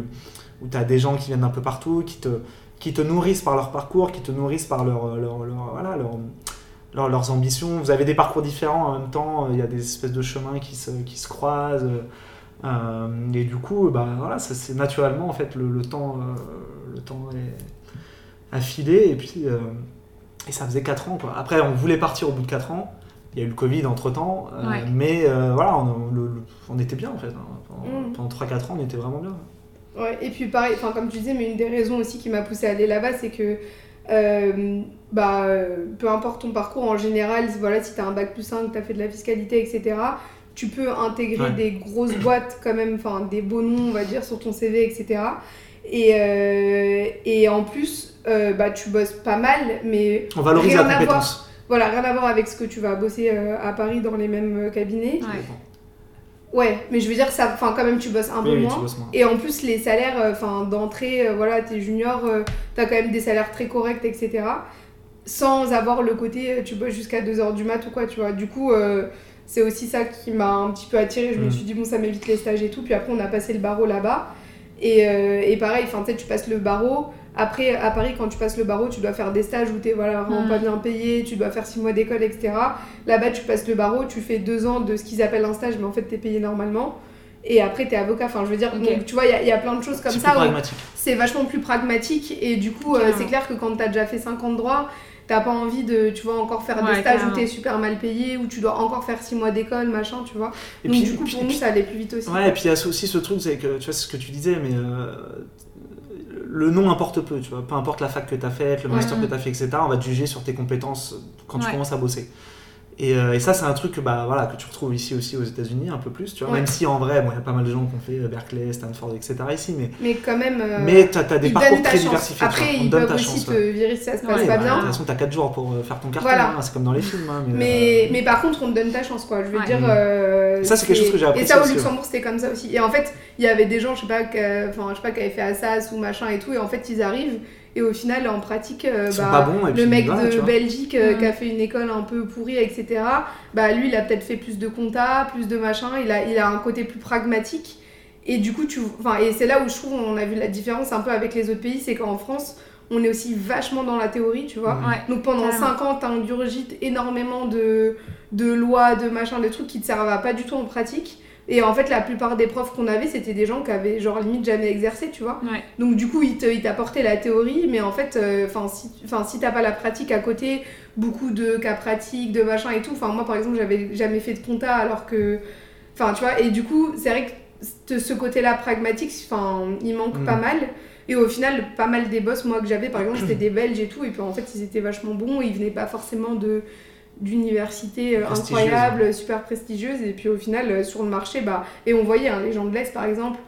où as des gens qui viennent d'un peu partout, qui te, qui te nourrissent par leur parcours, qui te nourrissent par leur, leur, leur- voilà, leur- leurs ambitions. Vous avez des parcours différents en même temps, il y a des espèces de chemins qui se, qui se croisent. Euh, et du coup, bah, voilà, c'est naturellement, en fait, le, le temps, euh, le temps est, a filé. Et puis, euh, et ça faisait 4 ans. Quoi. Après, on voulait partir au bout de 4 ans. Il y a eu le Covid entre temps. Ouais. Mais euh, voilà, on, le- le- on était bien, en fait. hein. Pendant, Mm. pendant 3-4 ans, on était vraiment bien. Ouais, et puis pareil, enfin comme tu disais, mais une des raisons aussi qui m'a poussé à aller là-bas, c'est que euh, bah, euh, peu importe ton parcours en général, voilà, si tu as un bac plus 5, tu as fait de la fiscalité, etc., tu peux intégrer Ouais. des grosses boîtes quand même, enfin des beaux noms, on va dire, sur ton CV, etc. Et, euh, et en plus, euh, bah, tu bosses pas mal, mais On valorise Rien la à compétence. voilà, rien à voir avec ce que tu vas bosser euh, à Paris dans les mêmes euh, cabinets. Ouais. Ouais, mais je veux dire, ça, enfin quand même, tu bosses un peu Oui, moins. tu bosses moins. Et en plus, les salaires, euh, enfin d'entrée, euh, voilà, t'es junior, euh, t'as quand même des salaires très corrects, etc. Sans avoir le côté, tu bosses jusqu'à 2h du mat ou quoi, tu vois. Du coup, euh, c'est aussi ça qui m'a un petit peu attiré. Je me Mm. suis dit, bon, ça m'évite les stages et tout. Puis après, on a passé le barreau là-bas. Et, euh, et pareil, enfin, tu tu passes le barreau. Après, à Paris, quand tu passes le barreau, tu dois faire des stages où t'es voilà, vraiment Mm. pas bien payé, tu dois faire 6 mois d'école, etc. Là-bas, tu passes le barreau, tu fais 2 ans de ce qu'ils appellent un stage, mais en fait, t'es payé normalement. Et après, t'es avocat. Enfin, je veux dire, donc, tu vois, il y, a- il y a plein de choses comme ça c'est vachement plus pragmatique. Et du coup, euh, c'est clair que quand t'as déjà fait 5 ans de droit, t'as pas envie de, tu vois, encore faire Ouais, des stages où t'es super mal payé, où tu dois encore faire 6 mois d'école, machin, tu vois. Et donc, puis, du coup, puis- pour nous, ça allait plus vite aussi. Ouais, et puis il y a aussi ce truc, c'est que tu vois, c'est ce que tu disais, mais euh, le nom importe peu, tu vois. Peu importe la fac que tu as faite, le master Ouais. que tu as fait, etc. On va te juger sur tes compétences quand tu commences à bosser. Et, euh, et ça, c'est un truc que, bah, voilà, que tu retrouves ici aussi aux États-Unis un peu plus, tu vois. Ouais. Même si en vrai, bon, il y a pas mal de gens qui ont fait euh, Berkeley, Stanford, etc. ici, mais, Mais quand même. euh, mais tu as, des parcours très chance. diversifiés. Après, ils donne peuvent ta aussi chance. te ouais. virer si ça se Ouais, passe Ouais, pas bah, bien. De toute façon, tu as 4 jours pour faire ton carton, Voilà. hein, c'est comme dans les films. hein, mais, Mais, euh, mais par contre, on te donne ta chance, quoi. Je veux Ouais. dire. Mm. euh, Ça, c'est quelque chose que j'ai Et apprécié ça, au. Luxembourg, c'était comme ça aussi. Et en fait, il y avait des gens, je sais pas, que- enfin, je sais pas, qui avaient fait Assas ou machin et tout. Et en fait, ils arrivent. Et au final, en pratique, euh, bah, bons. Le mec de. Belgique euh, qui a fait une école un peu pourrie, etc. Bah lui, il a peut-être fait plus de compta, plus de machin. Il a, il a un côté plus pragmatique. Et du coup, tu, enfin, et c'est là où je trouve on a vu la différence un peu avec les autres pays, c'est qu'en France, on est aussi vachement dans la théorie, tu vois. Ouais. Donc pendant Carrément. 5 ans, t'ingurgites énormément de, de lois, de machins, de trucs qui te servent à pas du tout en pratique. Et en fait, la plupart des profs qu'on avait, c'était des gens qui avaient genre limite jamais exercé, tu vois. Ouais. Donc du coup, ils t'apportaient la théorie, mais en fait, euh, enfin si, si t'as pas la pratique à côté, beaucoup de cas pratiques, de machin et tout. Enfin moi, par exemple, j'avais jamais fait de compta, alors que, enfin tu vois. Et du coup, c'est vrai que ce- côté-là pragmatique, enfin, il manque Mm. pas mal. Et au final, pas mal des boss, moi que j'avais, par exemple, c'était des Belges et tout. Et puis en fait, ils étaient vachement bons. Ils venaient pas forcément de d'universités euh, Prestigieuses, incroyables, super prestigieuses. Et puis au final, euh, sur le marché, bah, et on voyait hein, les gens de l'Est, par exemple.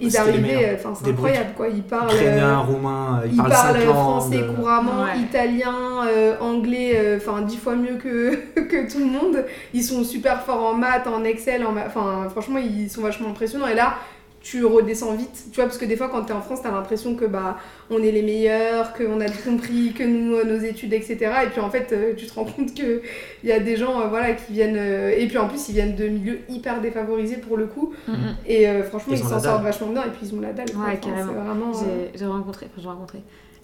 Ils C'était les arrivaient, enfin c'est incroyable quoi, ils parlent, Ukrainien, euh, roumain, ils ils parlent français couramment, Ouais. italien, euh, anglais, euh, enfin dix fois mieux que, que tout le monde. Ils sont super forts en maths, en Excel, enfin franchement ils sont vachement impressionnants. Et là tu redescends vite, tu vois, parce que des fois quand t'es en France t'as l'impression que bah on est les meilleurs, qu'on a tout compris, que nous euh, nos études etc. Et puis en fait euh, tu te rends compte que il y a des gens euh, voilà qui viennent euh, et puis en plus ils viennent de milieux hyper défavorisés pour le coup. Mm. Et euh, franchement, Ils s'en sortent vachement bien et puis ils ont la dalle. quoi. Ouais, Enfin, carrément. C'est vraiment. euh, J'ai j'ai rencontré, enfin j'ai rencontré.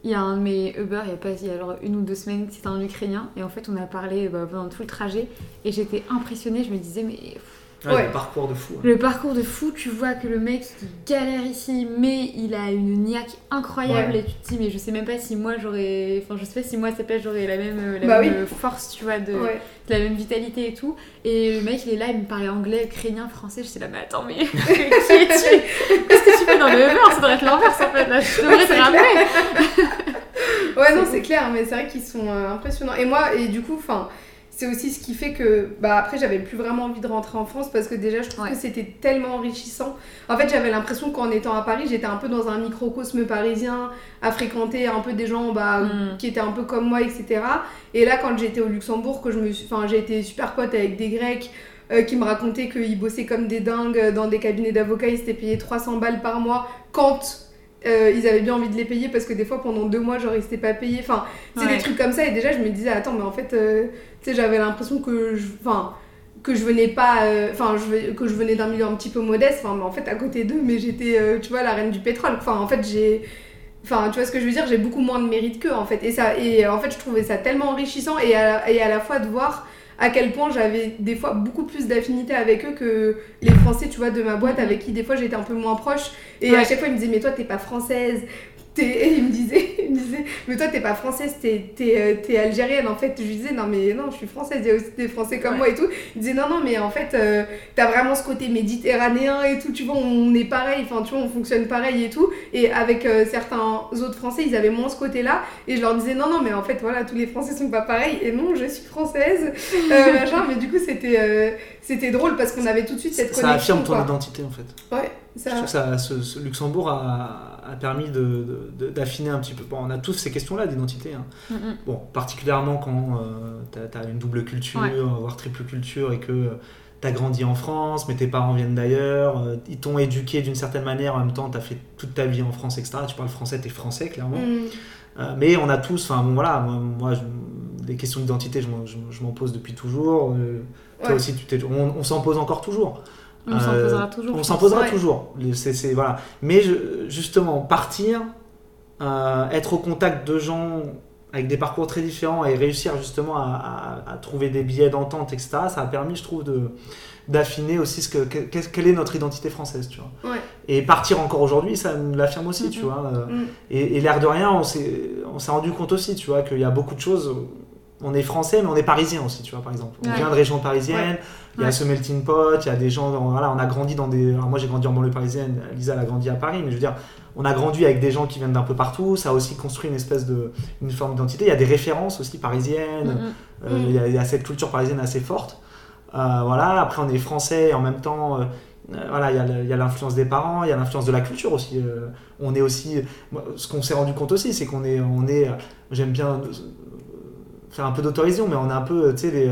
Il y a un de mes Uber, il y a pas il y a genre une ou deux semaines, c'était un Ukrainien et en fait on a parlé bah, pendant tout le trajet et j'étais impressionnée, je me disais mais pff, Ouais, Ouais. le parcours de fou. hein. le parcours de fou, tu vois que le mec il galère ici mais il a une niaque incroyable Ouais. et tu te dis mais je sais même pas si moi j'aurais, enfin je sais pas si moi à sa place j'aurais la même, la Bah même oui. force tu vois de, Ouais. de la même vitalité et tout et le mec il est là il me parlait anglais, ukrainien, français, je suis là mais attends mais qui es-tu? Qu'est-ce que tu fais dans le Uber? Ça devrait être l'inverse en fait là, je devrais te ramener Ouais, non, C'est c'est clair, mais c'est vrai qu'ils sont euh, impressionnants. Et moi, et du coup, enfin, c'est aussi ce qui fait que, bah après, j'avais plus vraiment envie de rentrer en France parce que déjà, je trouve Ouais. que c'était tellement enrichissant. En fait, j'avais l'impression qu'en étant à Paris, j'étais un peu dans un microcosme parisien, à fréquenter un peu des gens bah, Mm. qui étaient un peu comme moi, etc. Et là, quand j'étais au Luxembourg, que je me suis, enfin, j'ai été super pote avec des Grecs. euh, qui me racontaient qu'ils bossaient comme des dingues dans des cabinets d'avocats, ils s'étaient payés 300 balles par mois quand euh, ils avaient bien envie de les payer parce que des fois pendant deux mois genre ils s'étaient pas payés. Enfin c'est Ouais. des trucs comme ça. Et déjà je me disais attends mais en fait euh, tu sais j'avais l'impression que je enfin que je venais pas euh, enfin que je venais d'un milieu un petit peu modeste. Enfin mais en fait à côté d'eux mais j'étais tu vois la reine du pétrole. Enfin en fait j'ai Enfin, tu vois ce que je veux dire, j'ai beaucoup moins de mérite qu'eux en fait. Et, ça, et en fait, je trouvais ça tellement enrichissant et à, et à la fois de voir à quel point j'avais des fois beaucoup plus d'affinité avec eux que les Français, tu vois, de ma boîte avec qui des fois j'étais un peu moins proche. Et Ouais. à chaque fois, ils me disaient, mais toi, t'es pas française. Et il me disait, il me disait, mais toi, t'es pas française, t'es, t'es, euh, t'es algérienne. En fait, je lui disais, non, mais non, je suis française, il y a aussi des Français comme Ouais. moi et tout. Il disait, non, non, mais en fait, euh, t'as vraiment ce côté méditerranéen et tout, tu vois, on est pareil, enfin, tu vois, on fonctionne pareil et tout. Et avec euh, certains autres Français, ils avaient moins ce côté-là. Et je leur disais, non, non, mais en fait, voilà, tous les Français sont pas pareils. Et non, je suis française, euh, machin. Mais du coup, c'était, euh, c'était drôle parce qu'on avait tout de suite cette Ça connexion. affirme ton quoi. identité en fait. Ouais, Je trouve que ça, ce, ce Luxembourg a, a permis d'affiner un petit peu. Bon, on a tous ces questions-là d'identité. hein. Mm, mm. Bon, particulièrement quand tu as, une double culture, Ouais. voire triple culture, et que tu as grandi en France, mais tes parents viennent d'ailleurs, euh, ils t'ont éduqué d'une certaine manière, en même temps tu as fait toute ta vie en France, etc. Tu parles français, tu es français, clairement. Mm. Euh, mais on a tous, enfin bon, voilà, moi, moi, je- des questions d'identité, je, m'en- pose depuis toujours. euh, Toi Ouais. aussi, tu t'es- on, on s'en pose encore toujours. On s'en Euh, posera toujours. On s'en posera Ouais. toujours. C'est- voilà. Mais je- justement, partir, euh, être au contact de gens avec des parcours très différents et réussir justement à, à- à trouver des billets d'entente, etc., ça a permis, je trouve, de d'affiner aussi ce que, que- quelle est notre identité française, tu vois. Ouais. Et partir encore aujourd'hui, ça nous l'affirme aussi, tu vois. euh, Mm. et, et l'air de rien, on s'est rendu compte aussi, tu vois, qu'il y a beaucoup de choses. On est français, mais on est parisien aussi, tu vois, par exemple. On Ouais. vient de région parisienne, il y a Ouais. ce melting pot, il y a des gens. Voilà, on a grandi dans des. Alors moi, j'ai grandi en banlieue parisienne, Lisa, elle a grandi à Paris, mais je veux dire, on a grandi avec des gens qui viennent d'un peu partout. Ça a aussi construit une espèce de. une forme d'identité. Il y a des références aussi parisiennes. mm. Euh, il, y a, il y a cette culture parisienne assez forte. Euh, voilà, après on est français et en même temps, euh, voilà, il y a l'influence des parents, il y a l'influence de la culture aussi. On est aussi, ce qu'on s'est rendu compte aussi, c'est qu'on est, on est, j'aime bien faire un peu d'autorisation, mais on est un peu, tu sais, les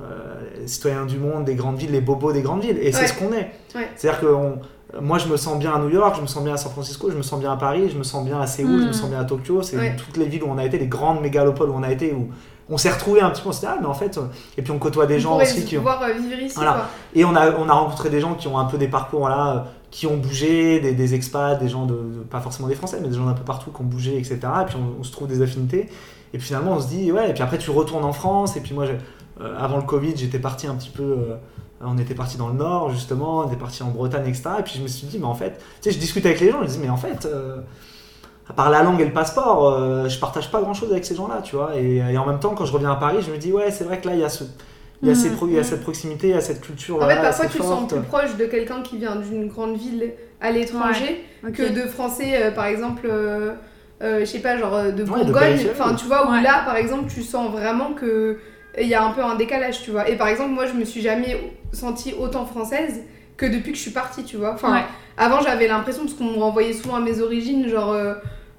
euh, citoyens du monde, des grandes villes, les bobos des grandes villes, et c'est ce qu'on est. Ouais. C'est-à-dire que on- moi, je me sens bien à New York, je me sens bien à San Francisco, je me sens bien à Paris, je me sens bien à Séoul, Mm. je me sens bien à Tokyo. C'est Ouais. toutes les villes où on a été, les grandes mégalopoles où on a été, où on s'est retrouvé un petit peu, on s'est dit, ah, mais en fait, euh, et puis on côtoie des On gens aussi qui ont. euh, vivre ici, Voilà. quoi. Et on a, on a rencontré des gens qui ont un peu des parcours là, qui ont bougé, des, des expats, des gens de, de- pas forcément des Français, mais des gens d'un peu partout qui ont bougé, etc. Et puis on, on se trouve des affinités. Et puis finalement on se dit, ouais, et puis après tu retournes en France. Et puis moi, j'ai- avant le Covid, j'étais parti un petit peu euh, on était parti dans le nord justement, on était parti en Bretagne, etc. Et puis je me suis dit, mais en fait, tu sais, je discutais avec les gens, je me dis, mais en fait, euh, à part la langue et le passeport, euh, je partage pas grand chose avec ces gens-là, tu vois. Et, et en même temps, quand je reviens à Paris, je me dis, ouais, c'est vrai que là, il y a ce. Il y, a ces pro- il y a cette proximité, il y a cette culture. En fait, parfois, tu te sens forte. plus proche de quelqu'un qui vient d'une grande ville à l'étranger que de Français, euh, par exemple, euh, euh, je sais pas, genre euh, de Ouais, de Bourgogne. Enfin, tu vois, où Ouais. là, par exemple, tu sens vraiment que il y a un peu un décalage, tu vois. Et par exemple, moi, je me suis jamais sentie autant française que depuis que je suis partie, tu vois. Enfin, Ouais. avant, j'avais l'impression, parce qu'on me renvoyait souvent à mes origines, genre euh,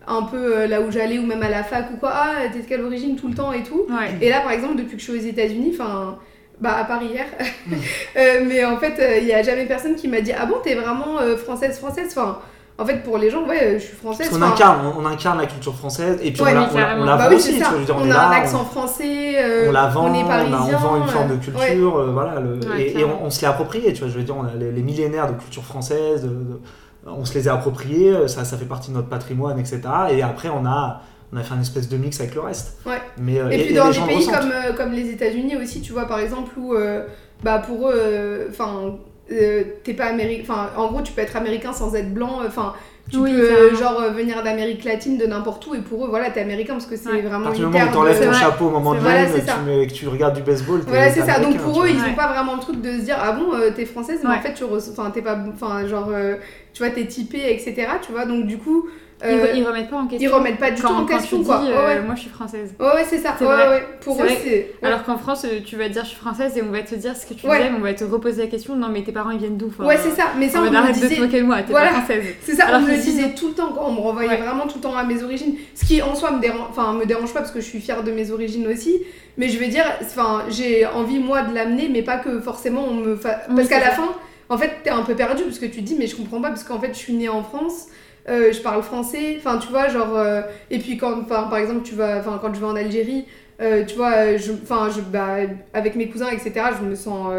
un peu euh, là où j'allais, ou même à la fac ou quoi. Ah, t'es de quelle origine tout le temps et tout. Ouais. Et là, par exemple, depuis que je suis aux États-Unis, enfin, bah à Paris hier, euh, mais en fait, il n'y a jamais personne qui m'a dit Ah bon, t'es vraiment euh, française, française? Enfin, en fait, pour les gens, ouais, je suis française. Parce qu'on enfin, incarne, on, on incarne la culture française et puis Ouais, on la, on on Bah vend oui, aussi, c'est tu ça. vois, je veux dire, on, on a là, un on- accent français, euh, on la vend, on est on, parisien. a- on vend une forme de euh, culture, ouais. euh, voilà, le- Ouais, et, on, on se l'est approprié, tu vois, je veux dire, on a les, les millénaires de culture française, de- de- on se les a appropriés, euh, ça, ça fait partie de notre patrimoine, etc. Et après, on a, on a fait un espèce de mix avec le reste. Ouais. Mais, euh, Et, puis et dans les des pays comme, euh, comme les États-Unis aussi, tu vois, par exemple, où euh, bah, pour eux, euh, enfin, euh, t'es pas américain. Enfin, en gros, tu peux être américain sans être blanc. Enfin, tu Oui, peux euh, genre euh, venir d'Amérique latine, de n'importe où, et pour eux, voilà, t'es américain parce que c'est Ouais. À vraiment partir du moment où terre tu enlèves de- ton vrai. chapeau au moment de Voilà, ça. tu mets- que tu regardes du baseball, Voilà, c'est ça. Donc pour eux, ils Ouais. ont pas vraiment le truc de se dire ah bon, euh, t'es française, mais Ouais. en fait tu t'es pas, enfin genre euh, tu vois t'es typée, etc. Tu vois, donc du coup euh, ils remettent pas en question. ils remettent pas du quand, tout en question quoi. dis, euh, ouais. moi je suis française. Ouais, ouais, c'est ça. C'est Ouais. Pour eux, c'est. Alors qu'en France, euh, tu vas dire je suis française et on va te dire ce que tu mais on va te reposer la question. Non, mais tes parents ils viennent d'où Ouais, c'est ça. Mais ça, on on me arrête de te disait. moquer de moi, t'es Voilà. pas française. C'est ça, Alors on me le disait tout le temps quand on me renvoyait vraiment tout le temps à mes origines. Ce qui en soi me dérange, enfin me dérange pas parce que je suis fière de mes origines aussi. Mais je veux dire, enfin j'ai envie moi de l'amener, mais pas que forcément on me fa... Oui, parce qu'à la fin, en fait t'es un peu perdu parce que tu te dis mais je comprends pas parce qu'en fait je suis née en France. Euh, je parle français, enfin tu vois genre euh, et puis quand par exemple tu vas enfin quand je vais en Algérie, euh, tu vois je je bah, avec mes cousins etc je me sens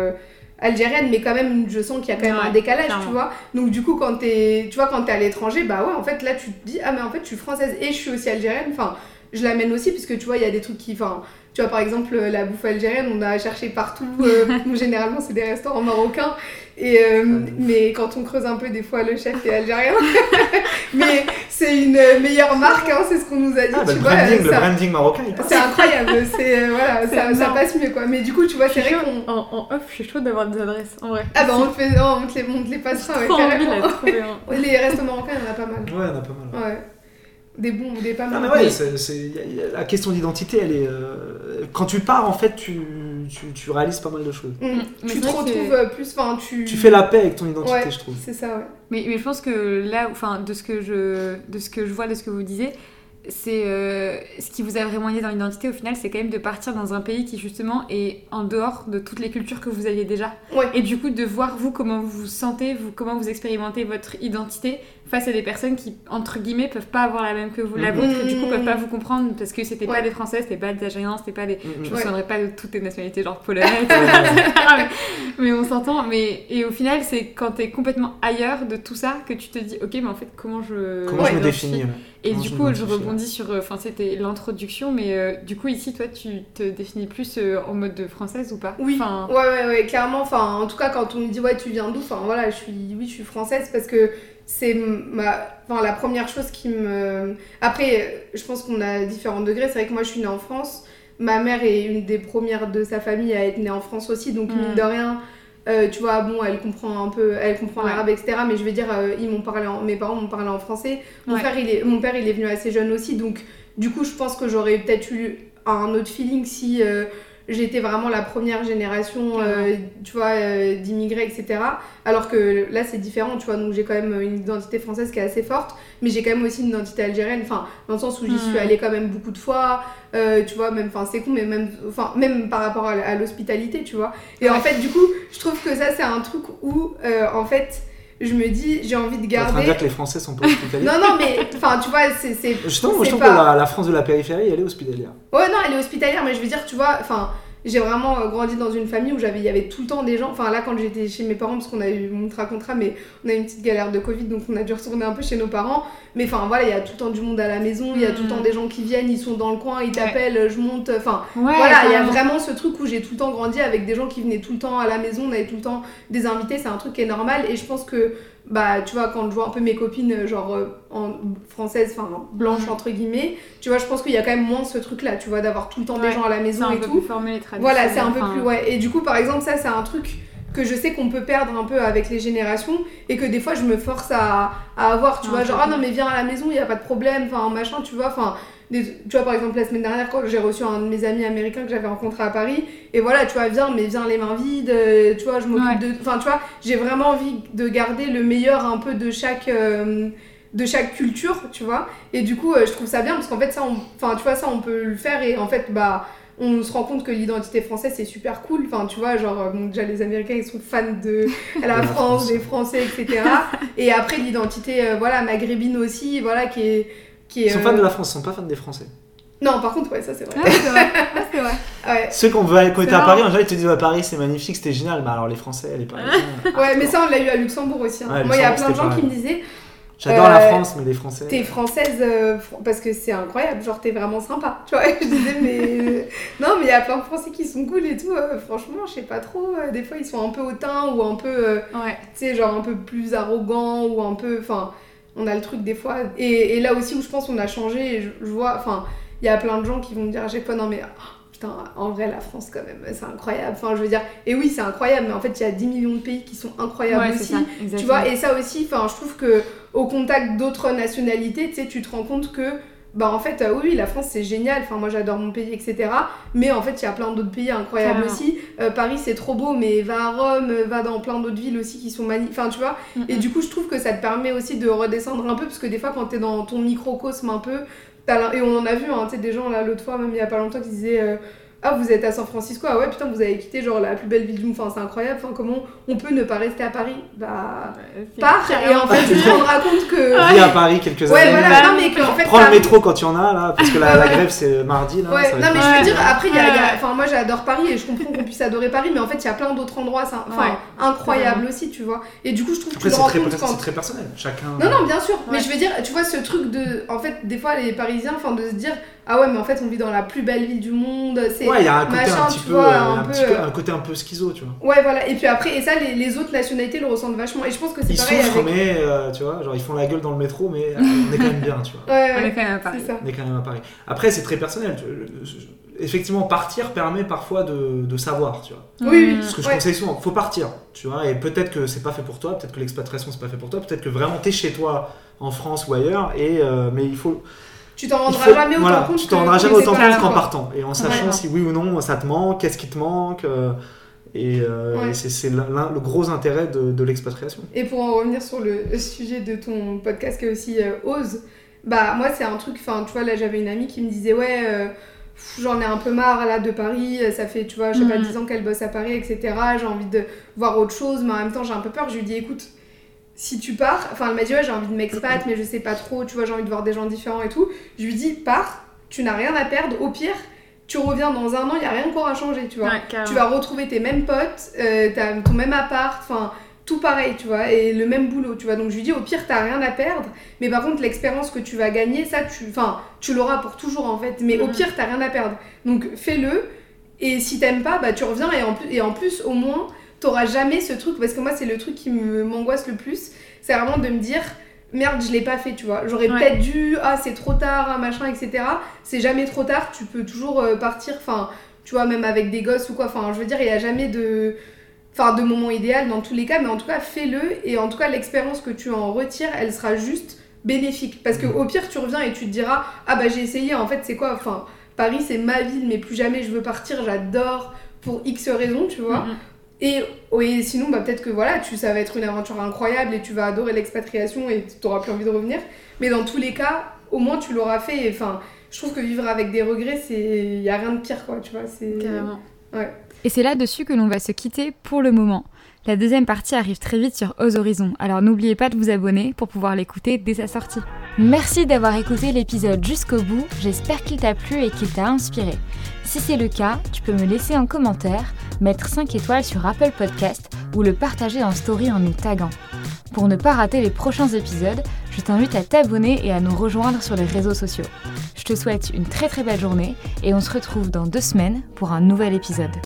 algérienne mais quand même je sens qu'il y a quand même Ouais, un décalage clairement. tu vois donc du coup quand t'es tu vois quand t'es à l'étranger bah ouais en fait là tu te dis ah mais en fait je suis française et je suis aussi algérienne enfin je l'amène aussi puisque tu vois il y a des trucs qui enfin tu vois par exemple euh, la bouffe algérienne on a cherché partout euh, généralement c'est des restaurants marocains et euh, mais quand on creuse un peu des fois le chef est algérien mais c'est une meilleure marque hein, c'est ce qu'on nous a dit Ah, bah, tu le, vois branding, euh, le ça- branding marocain, il passe. c'est incroyable c'est euh, voilà C'est ça, ça passe mieux quoi mais du coup tu vois c'est vrai qu'on En, en off, je suis chaude d'avoir des adresses, en vrai. ah bah on te, fait, on te les, on te les passera ouais, envie de carrément. la trouver. hein. les restos marocains il y en a pas mal Ouais, on a pas mal. Ouais. Des bons ou des pas Non mal. mais ouais, la question d'identité, elle est. euh, quand tu pars, en fait, tu, tu, tu réalises pas mal de choses. Mm. Mais Tu te vrai que- retrouves euh, plus, enfin tu... Tu fais la paix avec ton identité, Ouais. je trouve. C'est ça, ouais. Mais, mais je pense que là, enfin, de ce que je, de ce que je vois, de ce que vous disiez, c'est euh, ce qui vous a vraiment aidé dans l'identité au final, c'est quand même de partir dans un pays qui justement est en dehors de toutes les cultures que vous aviez déjà. Ouais. Et du coup, de voir vous comment vous vous sentez, vous comment vous expérimentez votre identité face à des personnes qui entre guillemets peuvent pas avoir la même que vous, la vôtre, et du coup peuvent pas vous comprendre parce que c'était pas des Français, c'était pas des Algériens, c'était pas des Mm, mm. je me souviendrai pas de toutes les nationalités, genre polonais, mais on s'entend. Mais et au final, c'est quand t'es complètement ailleurs de tout ça que tu te dis, ok, mais en fait, comment je Comment je me définis ouais. Et comment du coup, je rebondis sur, euh, enfin, c'était l'introduction, mais euh, du coup ici, toi, tu te définis plus euh, en mode de française ou pas? Oui, Enfin, ouais, ouais, ouais, clairement. Enfin, en tout cas, quand on me dit, ouais, tu viens d'où? Enfin, voilà, je suis, oui, je suis française parce que c'est ma, enfin, la première chose qui me. Après, je pense qu'on a différents degrés. C'est vrai que moi, je suis née en France. Ma mère est une des premières de sa famille à être née en France aussi, donc Mm. mine de rien. euh, tu vois, bon, elle comprend un peu, elle comprend Ouais. l'arabe, etc. Mais je veux dire, euh, ils m'ont parlé, en- mes parents m'ont parlé en français. Mon, Ouais. frère, il est, mon père, il est venu assez jeune aussi, donc du coup, je pense que j'aurais peut-être eu un autre feeling si euh, j'étais vraiment la première génération, euh, tu vois, euh, d'immigrés, etc. Alors que là, c'est différent, tu vois, donc j'ai quand même une identité française qui est assez forte, mais j'ai quand même aussi une identité algérienne, enfin, dans le sens où j'y Hmm. suis allée quand même beaucoup de fois, euh, tu vois, même, enfin, c'est con, mais même, enfin, même par rapport à, l'hospitalité, tu vois. Et en fait, du coup, je trouve que ça, c'est un truc où, en fait, je me dis, j'ai envie de T'es en train de garder. dire que les Français sont pas hospitaliers Non, non, mais, enfin, tu vois, c'est. c'est- Justement, moi, je trouve pas- que la, la France de la périphérie, elle est hospitalière. Ouais, non, elle est hospitalière, mais je veux dire, tu vois, enfin, j'ai vraiment euh, grandi dans une famille où j'avais, il y avait tout le temps des gens. Enfin, là, quand j'étais chez mes parents, parce qu'on a eu, on te racontera, mais on a eu une petite galère de Covid, donc on a dû retourner un peu chez nos parents. Mais enfin, voilà, il y a tout le temps du monde à la maison, il y a tout le temps Mm. des gens qui viennent, ils sont dans le coin, ils Ouais. t'appellent, je monte. Enfin, Ouais, voilà, il y a vraiment ce truc où j'ai tout le temps grandi avec des gens qui venaient tout le temps à la maison, on avait tout le temps des invités, c'est un truc qui est normal. Et je pense que, bah, tu vois, quand je vois un peu mes copines, genre euh, en françaises, enfin blanches Mm. entre guillemets, tu vois, je pense qu'il y a quand même moins ce truc-là, tu vois, d'avoir tout le temps des gens à la maison un et peu tout. plus formé les traditions. Voilà, c'est un peu plus. Ouais. Et du coup, par exemple, ça, c'est un truc que je sais qu'on peut perdre un peu avec les générations et que des fois, je me force à, à avoir. Tu Ah, vois, genre, ah non, mais viens à la maison, il n'y a pas de problème, enfin, machin, tu vois. Enfin, des- tu vois, par exemple, la semaine dernière, quand j'ai reçu un de mes amis américains que j'avais rencontré à Paris, et voilà, tu vois, viens, mais viens les mains vides, euh, tu vois, je m'occupe Ouais. de. Enfin, tu vois, j'ai vraiment envie de garder le meilleur un peu de chaque. euh, de chaque culture, tu vois. Et du coup, euh, je trouve ça bien parce qu'en fait, ça, on... enfin, tu vois, ça, on peut le faire et en fait, bah, on se rend compte que l'identité française c'est super cool. Enfin, tu vois, genre, bon, déjà les Américains ils sont fans de la France, France. des Français, etc. et après, l'identité, euh, voilà, maghrébine aussi, voilà, qui est. Qui est Ils sont euh, fans de la France, ils sont pas fans des Français. Non, par contre, ouais, ça c'est vrai. Ouais, c'est vrai. Ouais, c'est vrai. Ouais. Ceux qui ont quand C'est étaient à. Paris, en général, ils te disent ouais, Paris c'est magnifique, c'était génial. Mais alors les Français, les Parisiens. ouais, mais ça, on l'a eu à Luxembourg aussi. hein. Ouais, Moi, il y a plein de gens qui me disaient J'adore la Euh, France, mais les Français. T'es française euh, fr- parce que c'est incroyable, genre t'es vraiment sympa. Tu vois, je disais, mais. euh, non, mais il y a plein de Français qui sont cool et tout. euh, franchement, je sais pas trop. euh, des fois, ils sont un peu hautains ou un peu. euh, Ouais. tu sais, genre un peu plus arrogants ou un peu. Enfin, on a le truc des fois. Et, et là aussi où je pense qu'on a changé, et je, je vois. Enfin, il y a plein de gens qui vont me dire à chaque fois, non, mais. oh, Putain, en vrai, la France, quand même, c'est incroyable. Enfin, je veux dire, et oui, c'est incroyable, mais en fait, il y a 10 millions de pays qui sont incroyables Ouais, aussi. ça. Tu vois, et ça aussi, enfin, je trouve que au contact d'autres nationalités, tu sais, tu te rends compte que, bah en fait, euh, oui, la France c'est génial, enfin, moi j'adore mon pays, etc. Mais en fait, il y a plein d'autres pays incroyables aussi. Euh, Paris c'est trop beau, mais va à Rome, euh, va dans plein d'autres villes aussi qui sont magnifiques, enfin, tu vois. Mm, Et mm. du coup, je trouve que ça te permet aussi de redescendre un peu, parce que des fois, quand t'es dans ton microcosme un peu, et on en a vu, hein, tu sais, des gens là l'autre fois, même il y a pas longtemps, qui disaient. Euh, ah, vous êtes à San Francisco, ah ouais, putain, vous avez quitté genre la plus belle ville du monde, enfin, c'est incroyable, enfin, comment on peut ne pas rester à Paris? Bah, Ouais, pars et en fait tu te rendras compte que Vis à Paris quelques ouais années. voilà non mais qu'en fait Prends le métro quand il y en a là, parce que la, Ouais, la ouais. grève c'est mardi là. Ouais, ça non mais je veux dire après il y a, il y a- Ouais. enfin moi j'adore Paris et je comprends qu'on puisse adorer Paris mais en fait il y a plein d'autres endroits c'est enfin Ouais. incroyables aussi tu vois et du coup je trouve que tu c'est très, c'est personnel. Chacun. non non bien sûr mais Ouais. je veux dire tu vois ce truc de en fait des fois les Parisiens enfin de se dire ah ouais mais en fait on vit dans la plus belle ville du monde c'est Ouais, il y a un côté machin, un petit peu, vois, euh, un un peu, petit peu- un côté un peu schizo, tu vois. ouais voilà et puis après et ça les, les autres nationalités le ressentent vachement et je pense que c'est Ils pareil souffrent, avec mais euh, tu vois, genre ils font la gueule dans le métro, mais euh, on est quand même bien, tu vois. ouais, On ouais, est quand même à Paris. c'est ça On est quand même à Paris. Après, c'est très personnel. tu- je- Effectivement, partir permet parfois de, de savoir, tu vois. Oui, oui. Ce que je Ouais. conseille souvent, faut partir, tu vois. Et peut-être que c'est pas fait pour toi, peut-être que l'expatriation c'est pas fait pour toi, peut-être que vraiment t'es chez toi en France ou ailleurs, et euh, mais il faut. Tu t'en rendras faut- jamais autant voilà, compte tu t'en que- rendras que jamais c'est autant pas compte là, qu'en partant, et en sachant Ouais. si oui ou non ça te manque, qu'est-ce qui te manque. euh, et euh, Ouais. et c'est c'est l'un- le gros intérêt de, de l'expatriation. Et pour en revenir sur le sujet de ton podcast qui est aussi euh, Ose, bah moi c'est un truc, enfin tu vois là j'avais une amie qui me disait ouais euh, j'en ai un peu marre là de Paris, ça fait tu vois je sais pas Mhm. 10 ans qu'elle bosse à Paris etc, j'ai envie de voir autre chose mais en même temps j'ai un peu peur, je lui dis écoute si tu pars, enfin elle m'a dit ouais j'ai envie de m'expat mais je sais pas trop, tu vois j'ai envie de voir des gens différents et tout, je lui dis pars, tu n'as rien à perdre, au pire tu reviens dans un an, il y a rien qui aura changé tu vois. Ouais. Tu vas retrouver tes mêmes potes, euh, t'as ton même appart, enfin tout pareil, tu vois, et le même boulot, tu vois. Donc je lui dis au pire t'as rien à perdre, mais par contre l'expérience que tu vas gagner, ça tu, enfin tu l'auras pour toujours en fait. Mais au Mhm. pire t'as rien à perdre. Donc fais-le. Et si t'aimes pas, bah tu reviens et en plus, et en plus au moins t'auras jamais ce truc parce que moi c'est le truc qui m'angoisse le plus, c'est vraiment de me dire merde je l'ai pas fait tu vois. J'aurais Ouais. peut-être dû ah c'est trop tard ah, machin etc c'est jamais trop tard tu peux toujours euh, partir enfin tu vois même avec des gosses ou quoi. Enfin je veux dire il y a jamais de enfin de moment idéal dans tous les cas mais en tout cas fais-le et en tout cas l'expérience que tu en retires elle sera juste bénéfique. Parce que au pire tu reviens et tu te diras ah bah j'ai essayé en fait c'est quoi enfin Paris c'est ma ville mais plus jamais je veux partir j'adore pour X raisons tu vois. Mhm. Et, et sinon, bah, peut-être que voilà, tu, ça va être une aventure incroyable et tu vas adorer l'expatriation et tu n'auras plus envie de revenir. Mais dans tous les cas, au moins tu l'auras fait. Enfin, je trouve que vivre avec des regrets, c'est il y a rien de pire, quoi. Tu vois, c'est Carrément. Et c'est là-dessus que l'on va se quitter pour le moment. La deuxième partie arrive très vite sur Ose Horizon, alors n'oubliez pas de vous abonner pour pouvoir l'écouter dès sa sortie. Merci d'avoir écouté l'épisode jusqu'au bout, j'espère qu'il t'a plu et qu'il t'a inspiré. Si c'est le cas, tu peux me laisser un commentaire, mettre 5 étoiles sur Apple Podcast ou le partager en story en nous taguant. Pour ne pas rater les prochains épisodes, je t'invite à t'abonner et à nous rejoindre sur les réseaux sociaux. Je te souhaite une très très belle journée et on se retrouve dans deux semaines pour un nouvel épisode.